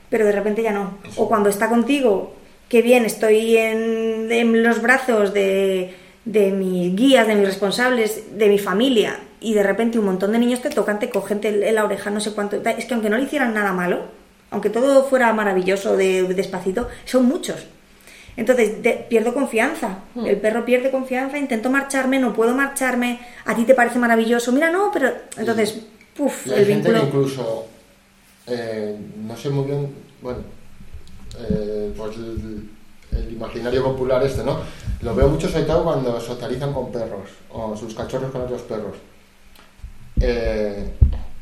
pero de repente ya no. O cuando está contigo, qué bien, estoy en, en los brazos de, de mis guías, de mis responsables, de mi familia, y de repente un montón de niños te tocan, te cogen te- en la oreja, no sé cuánto. Es que aunque no le hicieran nada malo, aunque todo fuera maravilloso de, despacito, son muchos. Entonces de- pierdo confianza. Hmm. El perro pierde confianza, intento marcharme, no puedo marcharme. A ti te parece maravilloso, mira, no, pero entonces, puf, el gente vínculo. incluso, eh, no sé muy bien, bueno, eh, pues el, imaginario popular este, ¿no? Lo veo mucho sobre todo cuando socializan con perros o sus cachorros con otros perros. Eh,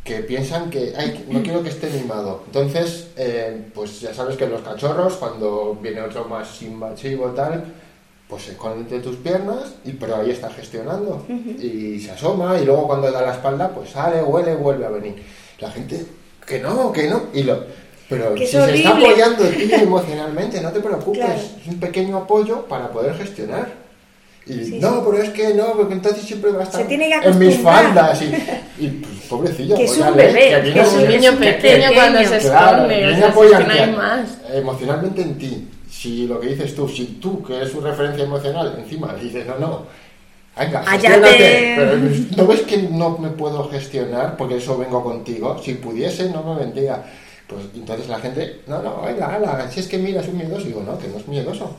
que piensan que, ay, no quiero que esté mimado. Entonces, eh, pues ya sabes que los cachorros, cuando viene otro más invasivo tal, pues se esconde entre tus piernas, y, pero ahí está gestionando. Y se asoma, y luego cuando da la espalda, pues sale, huele, vuelve a venir. La gente, que no, que no, y lo... Pero Que si es se está apoyando en ti emocionalmente, no te preocupes, Claro. es un pequeño apoyo para poder gestionar. Y Sí, no, sí. pero es que no, porque entonces siempre va a estar Se tiene que en mis faldas. Y, y [laughs] pues, pobrecillo, Que es pues, ya un bebé, que es un niño pequeño cuando se Claro, esconde, o viene sea, a si es que no más. emocionalmente en ti. Si lo que dices tú, si tú, que eres su referencia emocional, encima le dices, no, no, venga, Allá gestiónate, te- pero ¿no ves que no me puedo gestionar porque eso vengo contigo? Si pudiese, no me vendría. Pues entonces la gente, no, no, venga, ala, si es que mira, es un miedoso. Digo, no, que no es miedoso.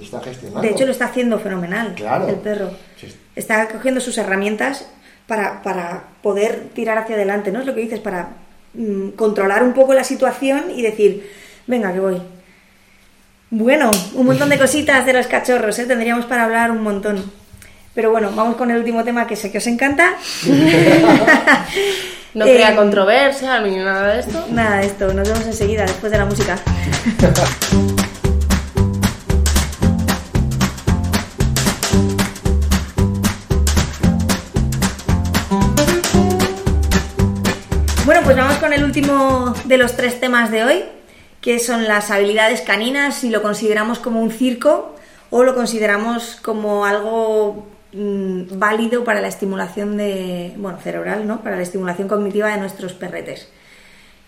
Está gestionando. De hecho, lo está haciendo fenomenal Claro. el perro. Sí. Está cogiendo sus herramientas para, para poder tirar hacia adelante, ¿no? Es lo que dices, para mm, controlar un poco la situación y decir, venga, que voy. Bueno, un montón de [laughs] cositas de los cachorros, ¿eh? Tendríamos para hablar un montón. Pero bueno, vamos con el último tema que sé que os encanta. [laughs] No Eh, crea controversia ni nada de esto. Nada de esto, nos vemos enseguida, después de la música. Bueno, pues vamos con el último de los tres temas de hoy, que son las habilidades caninas, si lo consideramos como un circo o lo consideramos como algo mm, válido para la estimulación de, bueno, cerebral, ¿no? Para la estimulación cognitiva de nuestros perretes.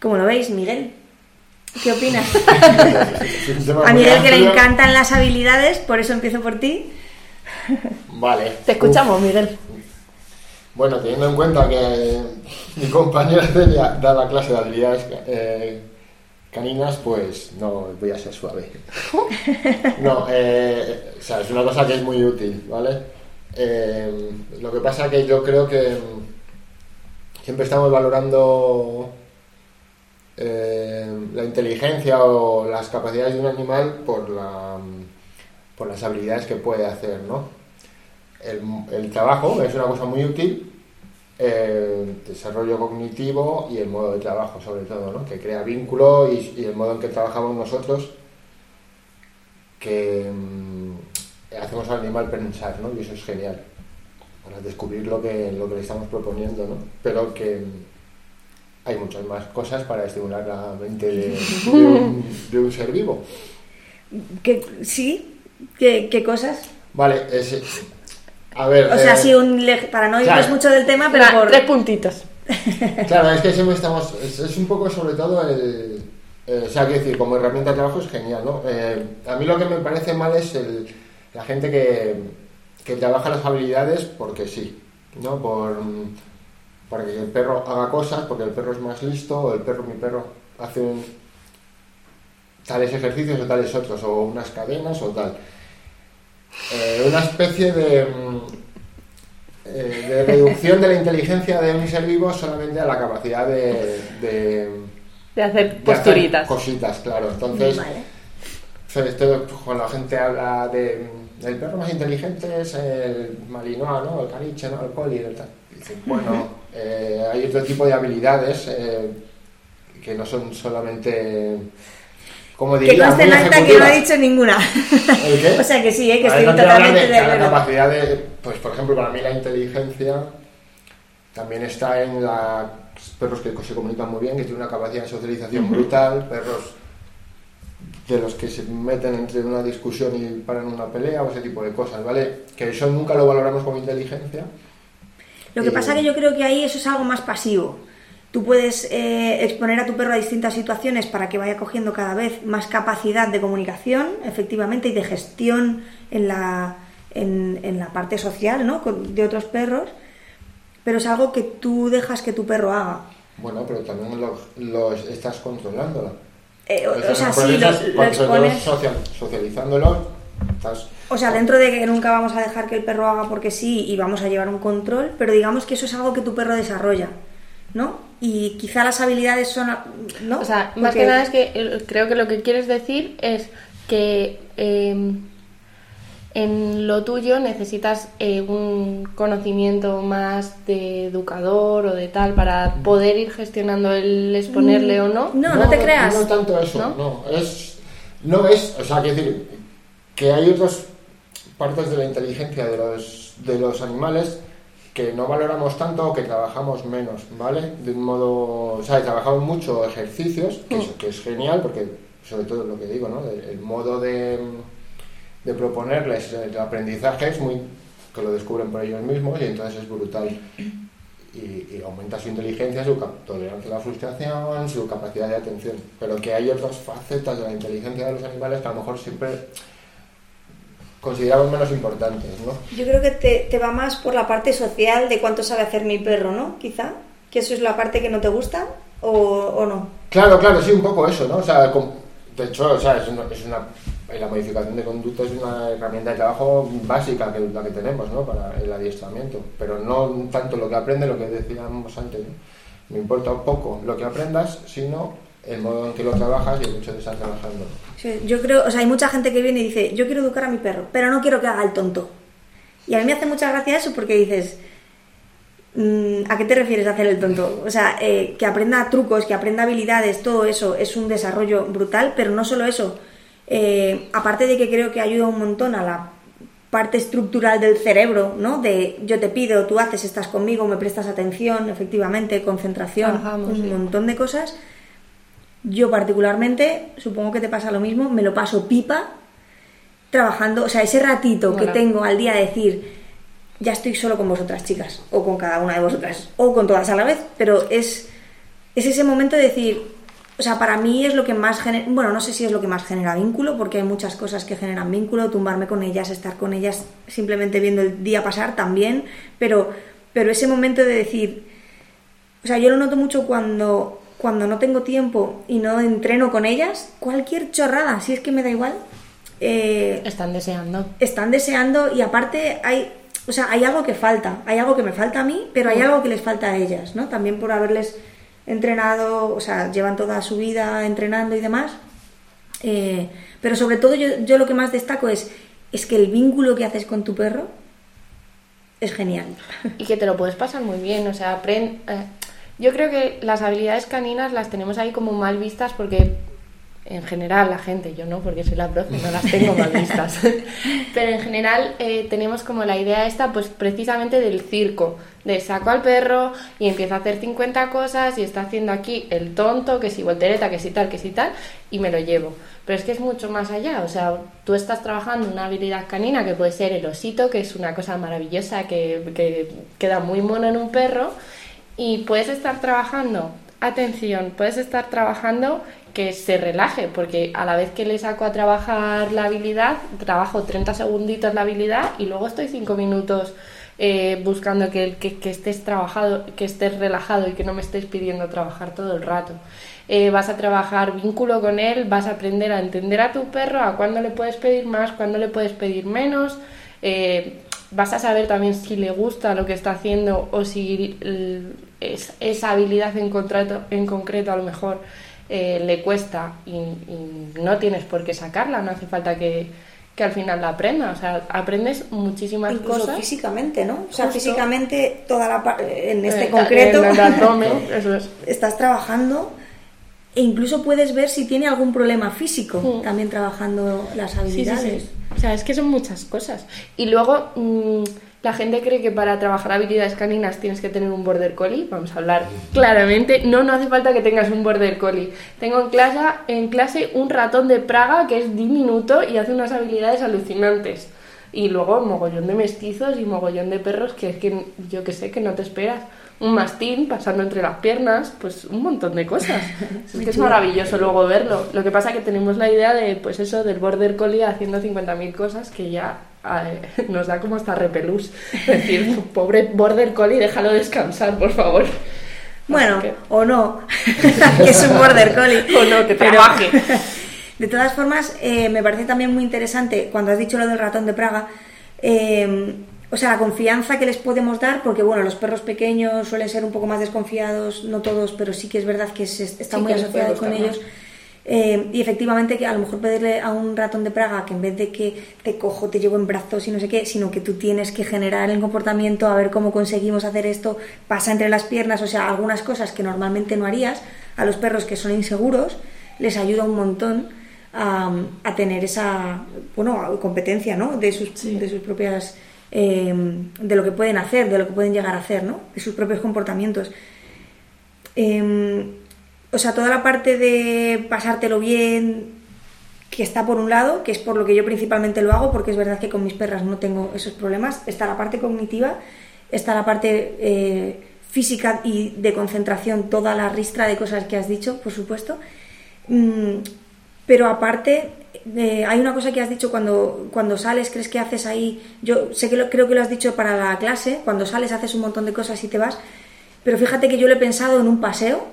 ¿Cómo lo veis, Miguel? ¿Qué opinas? [laughs] A Miguel que le encantan las habilidades, por eso empiezo por ti. Vale. Te escuchamos, Miguel. Bueno, teniendo en cuenta que [laughs] mi compañera Celia da la clase de habilidades eh, caninas, pues no voy a ser suave. [laughs] No, eh, o sea, es una cosa que es muy útil, ¿vale? Eh, lo que pasa que yo creo que mm, siempre estamos valorando eh, la inteligencia o las capacidades de un animal por, la, mm, por las habilidades que puede hacer, ¿no? el, el trabajo es una cosa muy útil, el desarrollo cognitivo y el modo de trabajo sobre todo, ¿no? que crea vínculo y, y el modo en que trabajamos nosotros, que mm, hacemos al animal pensar, ¿no? y eso es genial, para descubrir lo que, lo que le estamos proponiendo, ¿no? pero que hay muchas más cosas para estimular la mente de, de un, de un ser vivo. ¿Qué, ¿Sí? ¿Qué, qué cosas? Vale, es, a ver... O sea, eh, sí, un para no irnos claro. mucho del tema, pero por... Tres puntitos. [laughs] Claro, es que siempre estamos. Es, es un poco sobre todo el. eh, o sea, quiero decir, como herramienta de trabajo es genial, ¿no? Eh, a mí lo que me parece mal es el, la gente que, que trabaja las habilidades porque sí, ¿no? Por, mm, para que el perro haga cosas, porque el perro es más listo, o el perro, mi perro, hace un- tales ejercicios o tales otros, o unas cadenas o tal. Eh, una especie de. eh, de reducción de la inteligencia de un ser vivo solamente a la capacidad de, de, De hacer de hacer posturitas. cositas, claro. Entonces, Vale. esto, pues, cuando la gente habla de el perro más inteligente es el malinois, ¿no? El caniche, ¿no? El poli, el tal. Dicen, bueno, [laughs] eh, hay otro tipo de habilidades eh, que no son solamente, como Que diría, conste muy en acta que no he dicho ninguna. [laughs] ¿El qué? o sea que sí, ¿eh? que estoy no totalmente de, de la capacidad de, pues por ejemplo, para mí la inteligencia también está en la perros que se comunican muy bien, que tienen una capacidad de socialización brutal, perros de los que se meten entre una discusión y paran una pelea o ese tipo de cosas, ¿vale? Que eso nunca lo valoramos como inteligencia. Lo que Eh, pasa que yo creo que ahí eso es algo más pasivo. Tú puedes eh, exponer a tu perro a distintas situaciones para que vaya cogiendo cada vez más capacidad de comunicación, efectivamente, y de gestión en la, en, en la parte social, ¿no? Con- de otros perros, pero es algo que tú dejas que tu perro haga. Bueno, pero también lo, lo estás controlándolo. Eh, o, o sea, en sí, el lo, proceso, lo cuando expones. estás social- socializándolo, estás O sea, dentro de que nunca vamos a dejar que el perro haga porque sí y vamos a llevar un control, pero digamos que eso es algo que tu perro desarrolla, ¿no? Y quizá las habilidades son, ¿no? O sea, más Porque- que nada es que eh, creo que lo que quieres decir es que eh, en lo tuyo necesitas eh, un conocimiento más de educador o de tal para poder ir gestionando el exponerle o no. No, no, te creas. No tanto eso, ¿No? ¿No? es, no es, o sea, que decir, que hay otras partes de la inteligencia de los, de los animales que no valoramos tanto o que trabajamos menos, ¿vale? De un modo, o sea, trabajamos mucho ejercicios, que, es, que es genial, porque sobre todo lo que digo, ¿no? El, el modo de, de proponerles el aprendizaje es muy que lo descubren por ellos mismos y entonces es brutal. Y, y aumenta su inteligencia, su tolerancia a la frustración, su capacidad de atención. Pero que hay otras facetas de la inteligencia de los animales que a lo mejor siempre consideramos menos importantes, ¿no? Yo creo que te, te va más por la parte social de cuánto sabe hacer mi perro, ¿no? Quizá. Que eso es la parte que no te gusta o, o no. Claro, claro, sí, un poco eso, ¿no? O sea, de hecho, o sea, es una, es una- la modificación de conducta es una herramienta de trabajo básica que la que tenemos, ¿no? Para el adiestramiento, pero no tanto lo que aprende, lo que decíamos antes, ¿no? Me importa un poco lo que aprendas, sino el modo en que lo trabajas y el hecho de estar trabajando. Sí, Yo creo, o sea, hay mucha gente que viene y dice, yo quiero educar a mi perro, pero no quiero que haga el tonto. Y a mí me hace mucha gracia eso porque dices, mm, ¿a qué te refieres a hacer el tonto? O sea, eh, que aprenda trucos, que aprenda habilidades, todo eso es un desarrollo brutal, pero no solo eso. Eh, aparte de que creo que ayuda un montón a la parte estructural del cerebro, ¿no? De yo te pido, tú haces, estás conmigo, me prestas atención, efectivamente, concentración, un sí. montón de cosas. Yo particularmente, supongo que te pasa lo mismo, me lo paso pipa trabajando, o sea, ese ratito que tengo al día de decir, ya estoy solo con vosotras chicas, o con cada una de vosotras, o con todas a la vez, pero es, es ese momento de decir, o sea, para mí es lo que más genera, bueno, no sé si es lo que más genera vínculo, porque hay muchas cosas que generan vínculo, tumbarme con ellas, estar con ellas, simplemente viendo el día pasar también, pero, pero ese momento de decir, o sea, yo lo noto mucho cuando, cuando no tengo tiempo y no entreno con ellas, cualquier chorrada, si es que me da igual, eh, Están deseando. están deseando y aparte hay, o sea, hay algo que falta, hay algo que me falta a mí, pero hay algo que les falta a ellas, ¿no? También por haberles entrenado, o sea, llevan toda su vida entrenando y demás. Eh, pero sobre todo yo, yo lo que más destaco es, es que el vínculo que haces con tu perro es genial. y que te lo puedes pasar muy bien. O sea, apren- eh, yo creo que las habilidades caninas las tenemos ahí como mal vistas porque en general la gente, yo no, porque soy la profe, no las tengo mal vistas. [laughs] Pero en general eh, tenemos como la idea esta, pues precisamente del circo, de saco al perro y empieza a hacer 50 cosas y está haciendo aquí el tonto, que si voltereta, que si tal, que si tal, y me lo llevo. Pero es que es mucho más allá, o sea, tú estás trabajando una habilidad canina que puede ser el osito, que es una cosa maravillosa que, que queda muy mono en un perro, y puedes estar trabajando, atención, puedes estar trabajando que se relaje, porque a la vez que le saco a trabajar la habilidad, trabajo 30 segunditos la habilidad y luego estoy 5 minutos eh, buscando que, que, estés trabajado, que estés relajado y que no me estés pidiendo trabajar todo el rato. Eh, vas a trabajar vínculo con él, vas a aprender a entender a tu perro, a cuándo le puedes pedir más, cuándo le puedes pedir menos. eh, vas a saber también si le gusta lo que está haciendo o si esa habilidad en, contrato, en concreto a lo mejor eh, le cuesta y, y no tienes por qué sacarla, no hace falta que, que al final la aprenda. O sea, aprendes muchísimas Incluso cosas. físicamente, ¿no? O sea, físicamente toda la en este Eh, concreto en el abdomen, [laughs] eso es. estás trabajando e incluso puedes ver si tiene algún problema físico Mm. también trabajando las sí, habilidades. sí. O sea, es que son muchas cosas. Y luego, mm, la gente cree que para trabajar habilidades caninas tienes que tener un border collie. Vamos a hablar claramente. No, no hace falta que tengas un border collie. Tengo en clase, en clase un ratón de Praga que es diminuto y hace unas habilidades alucinantes. Y luego mogollón de mestizos y mogollón de perros que es que yo que sé que no te esperas. Un mastín pasando entre las piernas, pues un montón de cosas. [laughs] Es que es maravilloso luego verlo. Lo que pasa que tenemos la idea de, pues eso, del border collie haciendo 50.000 cosas que ya eh, [laughs] nos da como hasta repelús. Es decir, [laughs] pobre border collie, déjalo descansar, por favor. Bueno, que- o no, que es un border collie. O no, que Pero- trabaje. De todas formas, eh, me parece también muy interesante cuando has dicho lo del ratón de Praga. eh, o sea, la confianza que les podemos dar, porque bueno, los perros pequeños suelen ser un poco más desconfiados, no todos, pero sí que es verdad que se está Sí muy asociado con ellos. Eh, y efectivamente que a lo mejor pedirle a un ratón de Praga que en vez de que te cojo, te llevo en brazos y no sé qué, sino que tú tienes que generar el comportamiento, a ver cómo conseguimos hacer esto, pasa entre las piernas, o sea, algunas cosas que normalmente no harías, a los perros que son inseguros, les ayuda un montón a, a tener esa, bueno, competencia, ¿no? De sus, de sus propias... eh, de lo que pueden hacer, de lo que pueden llegar a hacer, ¿no? De sus propios comportamientos. Eh, o sea, toda la parte de pasártelo bien, que está por un lado, que es por lo que yo principalmente lo hago, porque es verdad que con mis perras no tengo esos problemas, está la parte cognitiva, está la parte eh, física y de concentración, toda la ristra de cosas que has dicho, por supuesto. Mm, pero aparte, eh, hay una cosa que has dicho cuando, cuando sales, crees que haces ahí, yo sé que lo, creo que lo has dicho para la clase, cuando sales haces un montón de cosas y te vas, pero fíjate que yo lo he pensado en un paseo,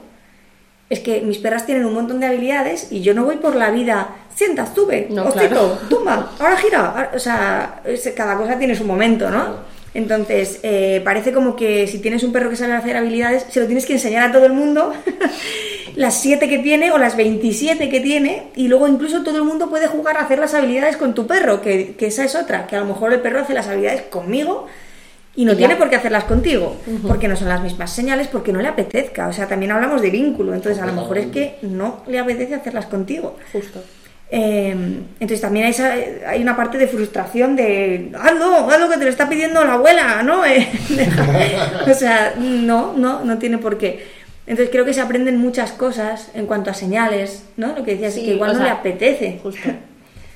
es que mis perras tienen un montón de habilidades y yo no voy por la vida, sienta, sube, No, hocito, claro. tumba, [laughs] ahora gira, ahora- o sea, cada cosa tiene su momento, ¿no? Entonces, eh, parece como que si tienes un perro que sabe hacer habilidades, se lo tienes que enseñar a todo el mundo, [laughs] las 7 que tiene o las 27 que tiene, y luego incluso todo el mundo puede jugar a hacer las habilidades con tu perro, que, que esa es otra, que a lo mejor el perro hace las habilidades conmigo y no ya. tiene por qué hacerlas contigo, porque no son las mismas señales, porque no le apetezca, o sea, también hablamos de vínculo, entonces a lo mejor es que no le apetece hacerlas contigo. Justo. Eh, entonces también hay, esa- hay una parte de frustración de hazlo, haz lo que te lo está pidiendo la abuela, ¿no? [laughs] Eh, [laughs] o sea, no, no, no tiene por qué. Entonces creo que se aprenden muchas cosas en cuanto a señales, ¿no? Lo que decías, Sí, que igual no sea, le apetece. Justo.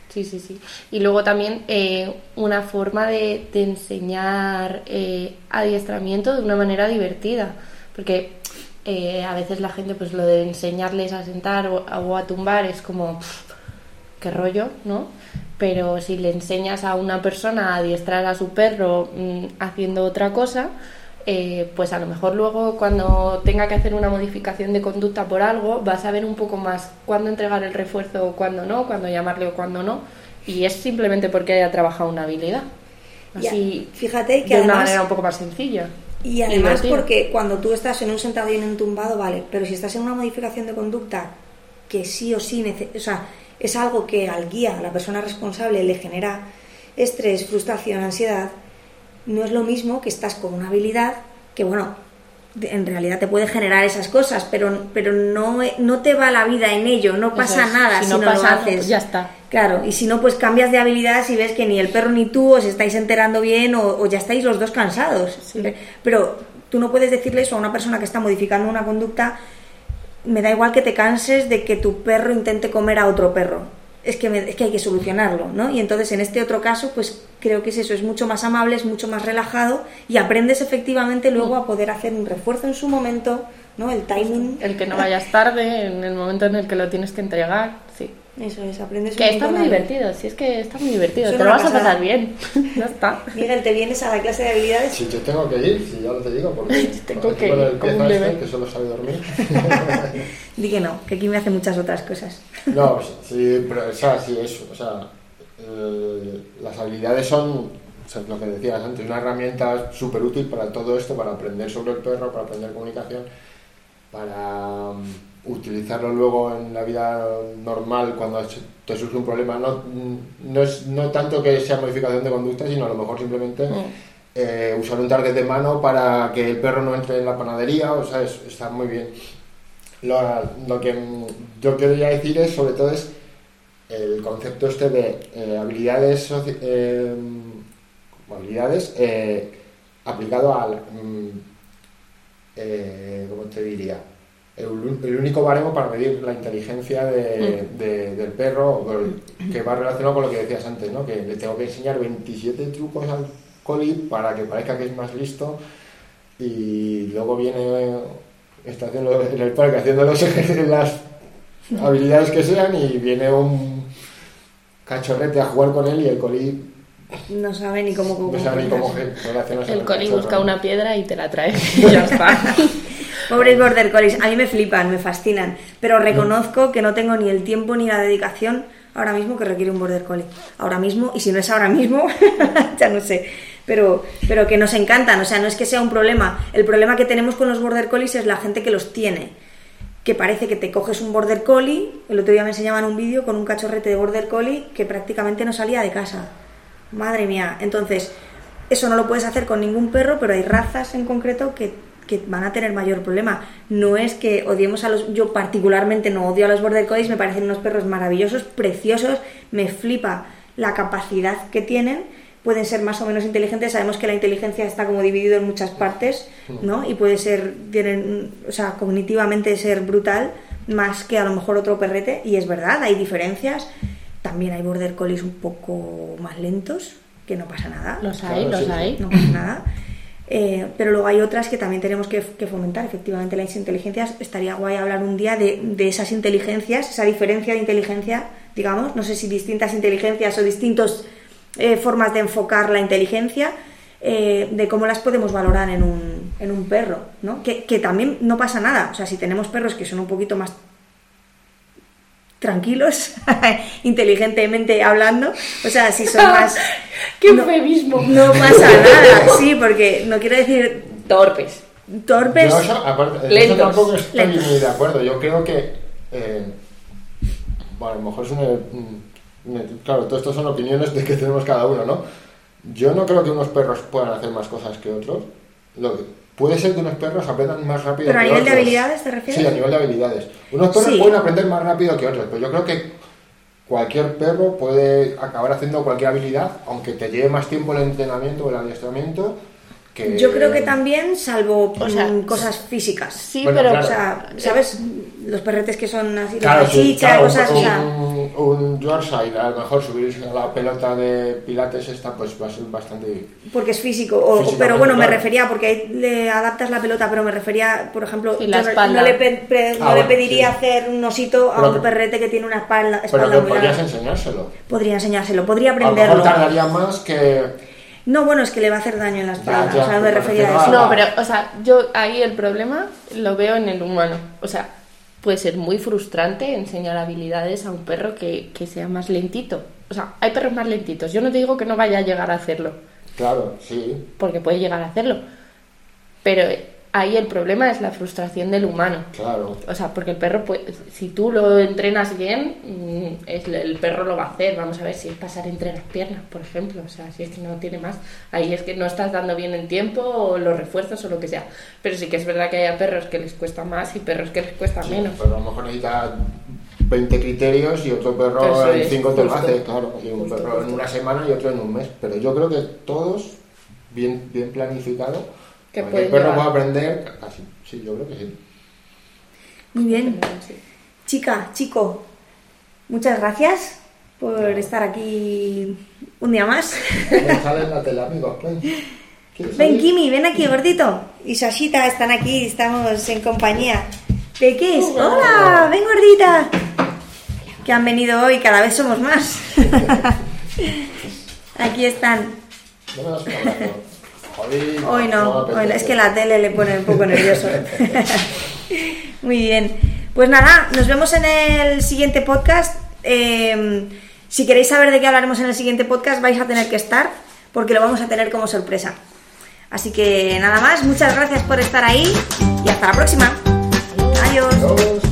Sí, sí, sí. Y luego también eh, una forma de, de enseñar eh, adiestramiento de una manera divertida. Porque eh, a veces la gente, pues lo de enseñarles a sentar o, o a tumbar es como, pff, qué rollo, ¿no? Pero si le enseñas a una persona a adiestrar a su perro mm, haciendo otra cosa, eh, pues a lo mejor luego cuando tenga que hacer una modificación de conducta por algo, va a saber un poco más cuándo entregar el refuerzo o cuándo no, cuándo llamarle o cuándo no. Y es simplemente porque haya trabajado una habilidad. Ya, Así, fíjate que de una además- manera un poco más sencilla. Y además divertida. porque cuando tú estás en un sentado y en un tumbado, vale, pero si estás en una modificación de conducta que sí o sí, o sea, es algo que al guía, a la persona responsable, le genera estrés, frustración, ansiedad, no es lo mismo que estás con una habilidad que, bueno, en realidad te puede generar esas cosas, pero, pero no, no te va la vida en ello, no pasa es, nada si si, no pasa, lo haces. ya está. Claro, y si no, pues cambias de habilidad si ves que ni el perro ni tú os estáis enterando bien o, o ya estáis los dos cansados. Sí. Pero tú no puedes decirle eso a una persona que está modificando una conducta, me da igual que te canses de que tu perro intente comer a otro perro. Es que, me- es que hay que solucionarlo, ¿no? Y entonces en este otro caso, pues creo que es eso, es mucho más amable, es mucho más relajado y aprendes efectivamente luego a poder hacer un refuerzo en su momento, ¿no? El timing. El que no vayas tarde en el momento en el que lo tienes que entregar. Sí. Eso es, aprendes un Que está montón muy divertido, si es que está muy divertido, te lo vas a pasar bien. [laughs] ya está. Miguel, ¿te vienes a la clase de habilidades? Si yo tengo que ir, si ya lo te digo, porque [laughs] Tengo aquí que ir, como un este, que solo sabe dormir. [laughs] Di que no, que aquí me hace muchas otras cosas. No, sí, pero o sea, sí, eso, o sea, eh, las habilidades son, o sea, lo que decías antes, una herramienta súper útil para todo esto, para aprender sobre el perro, para aprender comunicación, para mm, utilizarlo luego en la vida normal cuando te surge un problema. No, no es no tanto que sea modificación de conducta, sino a lo mejor simplemente Mm. eh, usar un target de mano para que el perro no entre en la panadería, o sea, es- está muy bien. Lo, lo que yo quería decir es, sobre todo, es el concepto este de eh, habilidades, eh, habilidades eh, aplicado al, mm, eh, ¿cómo te diría? El, único baremo para medir la inteligencia de- de- del perro, que va relacionado con lo que decías antes, ¿no? que le tengo que enseñar 27 trucos al coli para que parezca que es más listo y luego viene está haciendo en el parque haciendo los [laughs] las habilidades que sean y viene un cachorrete a jugar con él y el coli No sabe ni cómo no sabe ni cómo relacionarse El cachorro. busca una piedra y te la trae. y [laughs] ya está. Pobres border collies, a mí me flipan, me fascinan, pero reconozco que no tengo ni el tiempo ni la dedicación ahora mismo que requiere un border collie. Ahora mismo, y si no es ahora mismo, [laughs] ya no sé. Pero, pero que nos encantan, o sea, no es que sea un problema. El problema que tenemos con los border collies es la gente que los tiene. que parece que te coges un border collie, el otro día me enseñaban un vídeo con un cachorrete de border collie que prácticamente no salía de casa. Madre mía, entonces eso no lo puedes hacer con ningún perro, pero hay razas en concreto que, que van a tener mayor problema. No es que odiemos a los... Yo particularmente no odio a los border collies, me parecen unos perros maravillosos, preciosos, me flipa la capacidad que tienen, pueden ser más o menos inteligentes, sabemos que la inteligencia está como dividido en muchas partes, ¿no? Y puede ser, tienen, o sea, cognitivamente ser brutal más que a lo mejor otro perrete, y es verdad, hay diferencias. También hay border collies un poco más lentos, que no pasa nada. Los hay, Claro, los sí. hay. No pasa nada. Eh, pero luego hay otras que también tenemos que, fomentar, efectivamente, las inteligencias. Estaría guay hablar un día de, esas inteligencias, esa diferencia de inteligencia, digamos, no sé si distintas inteligencias o distintas formas de enfocar la inteligencia, eh, de cómo las podemos valorar en un, en un perro, ¿no? Que también no pasa nada. O sea, si tenemos perros que son un poquito más tranquilos, [laughs] inteligentemente hablando, o sea, si son más... [laughs] ¡Qué no- eufemismo! no pasa nada, sí, porque no quiero decir Torpes. torpes. Yo, eso, aparte, eso lentos, tampoco estoy lentos. muy de acuerdo. Yo creo que. eh, bueno, a lo mejor es una. una- Claro, todo esto son opiniones de que tenemos cada uno, ¿no? Yo no creo que unos perros puedan hacer más cosas que otros. Lo que- puede ser que unos perros aprendan más rápido Pero a que nivel de otros. habilidades, ¿te refieres? Sí, a nivel de habilidades. Unos perros Sí. pueden aprender más rápido que otros, pero yo creo que cualquier perro puede acabar haciendo cualquier habilidad, aunque te lleve más tiempo el entrenamiento o el adiestramiento. Que... Yo creo que también, salvo O sea, mm, cosas físicas. Sí, Bueno, pero... O claro. sea, ¿sabes? Los perretes que son así, Claro, los sí, claro, cosas, un, o sea, un, un Yorkshire, a lo mejor subirse a la pelota de pilates esta, pues va a ser bastante... porque es físico. O, pero bueno, me refería, porque ahí le adaptas la pelota, pero me refería, por ejemplo, yo no- no, le, pe- pe- no Ah, le bueno, pediría sí. hacer un osito a Pero un que- perrete que tiene una espalda, Pero espalda que muy podrías enseñárselo. Podría enseñárselo, podría A lo mejor aprenderlo. tardaría más que... No, bueno, es que le va a hacer daño en la espalda. ya, o sea, no me refería a eso. No, pero, o sea, yo ahí el problema lo veo en el humano. O sea, puede ser muy frustrante enseñar habilidades a un perro que, que sea más lentito. O sea, hay perros más lentitos. Yo no te digo que no vaya a llegar a hacerlo, Claro, sí. porque puede llegar a hacerlo. Pero ahí el problema es la frustración del humano. Claro. O sea, porque el perro, pues, si tú lo entrenas bien, mm, el perro lo va a hacer. Vamos a ver si es pasar entre las piernas, por ejemplo. O sea, si es que no tiene más. Ahí es que no estás dando bien el tiempo o los refuerzos o lo que sea. Pero sí que es verdad que hay perros que les cuesta más y perros que les cuesta Sí, menos. Pero a lo mejor necesita 20 criterios y otro perro en es, 5 te lo hace, claro. Y un Justo, perro en justo. una semana y otro en un mes. Pero yo creo que todos, bien, bien planificado, Que cualquier pueden perro llevar. puede aprender casi. Sí, yo creo que sí. Muy bien. Sí. Chica, chico, muchas gracias por estar aquí un día más. Ven, sale en la tele, amigo. Ven. ¿Quieres Ven, salir? Kimi, ven aquí, gordito. Y Sashita están aquí, estamos en compañía. ¿De qué es? ¡Hola! ¡Ven, gordita! Que han venido hoy, cada vez somos más. [laughs] aquí están. Hoy no, hoy es que la tele le pone un poco nervioso. [laughs] Muy bien. Pues nada, nos vemos en el siguiente podcast. Eh, si queréis saber de qué hablaremos en el siguiente podcast, vais a tener que estar, porque lo vamos a tener como sorpresa. Así que nada más, muchas gracias por estar ahí y hasta la próxima. Adiós. Adiós.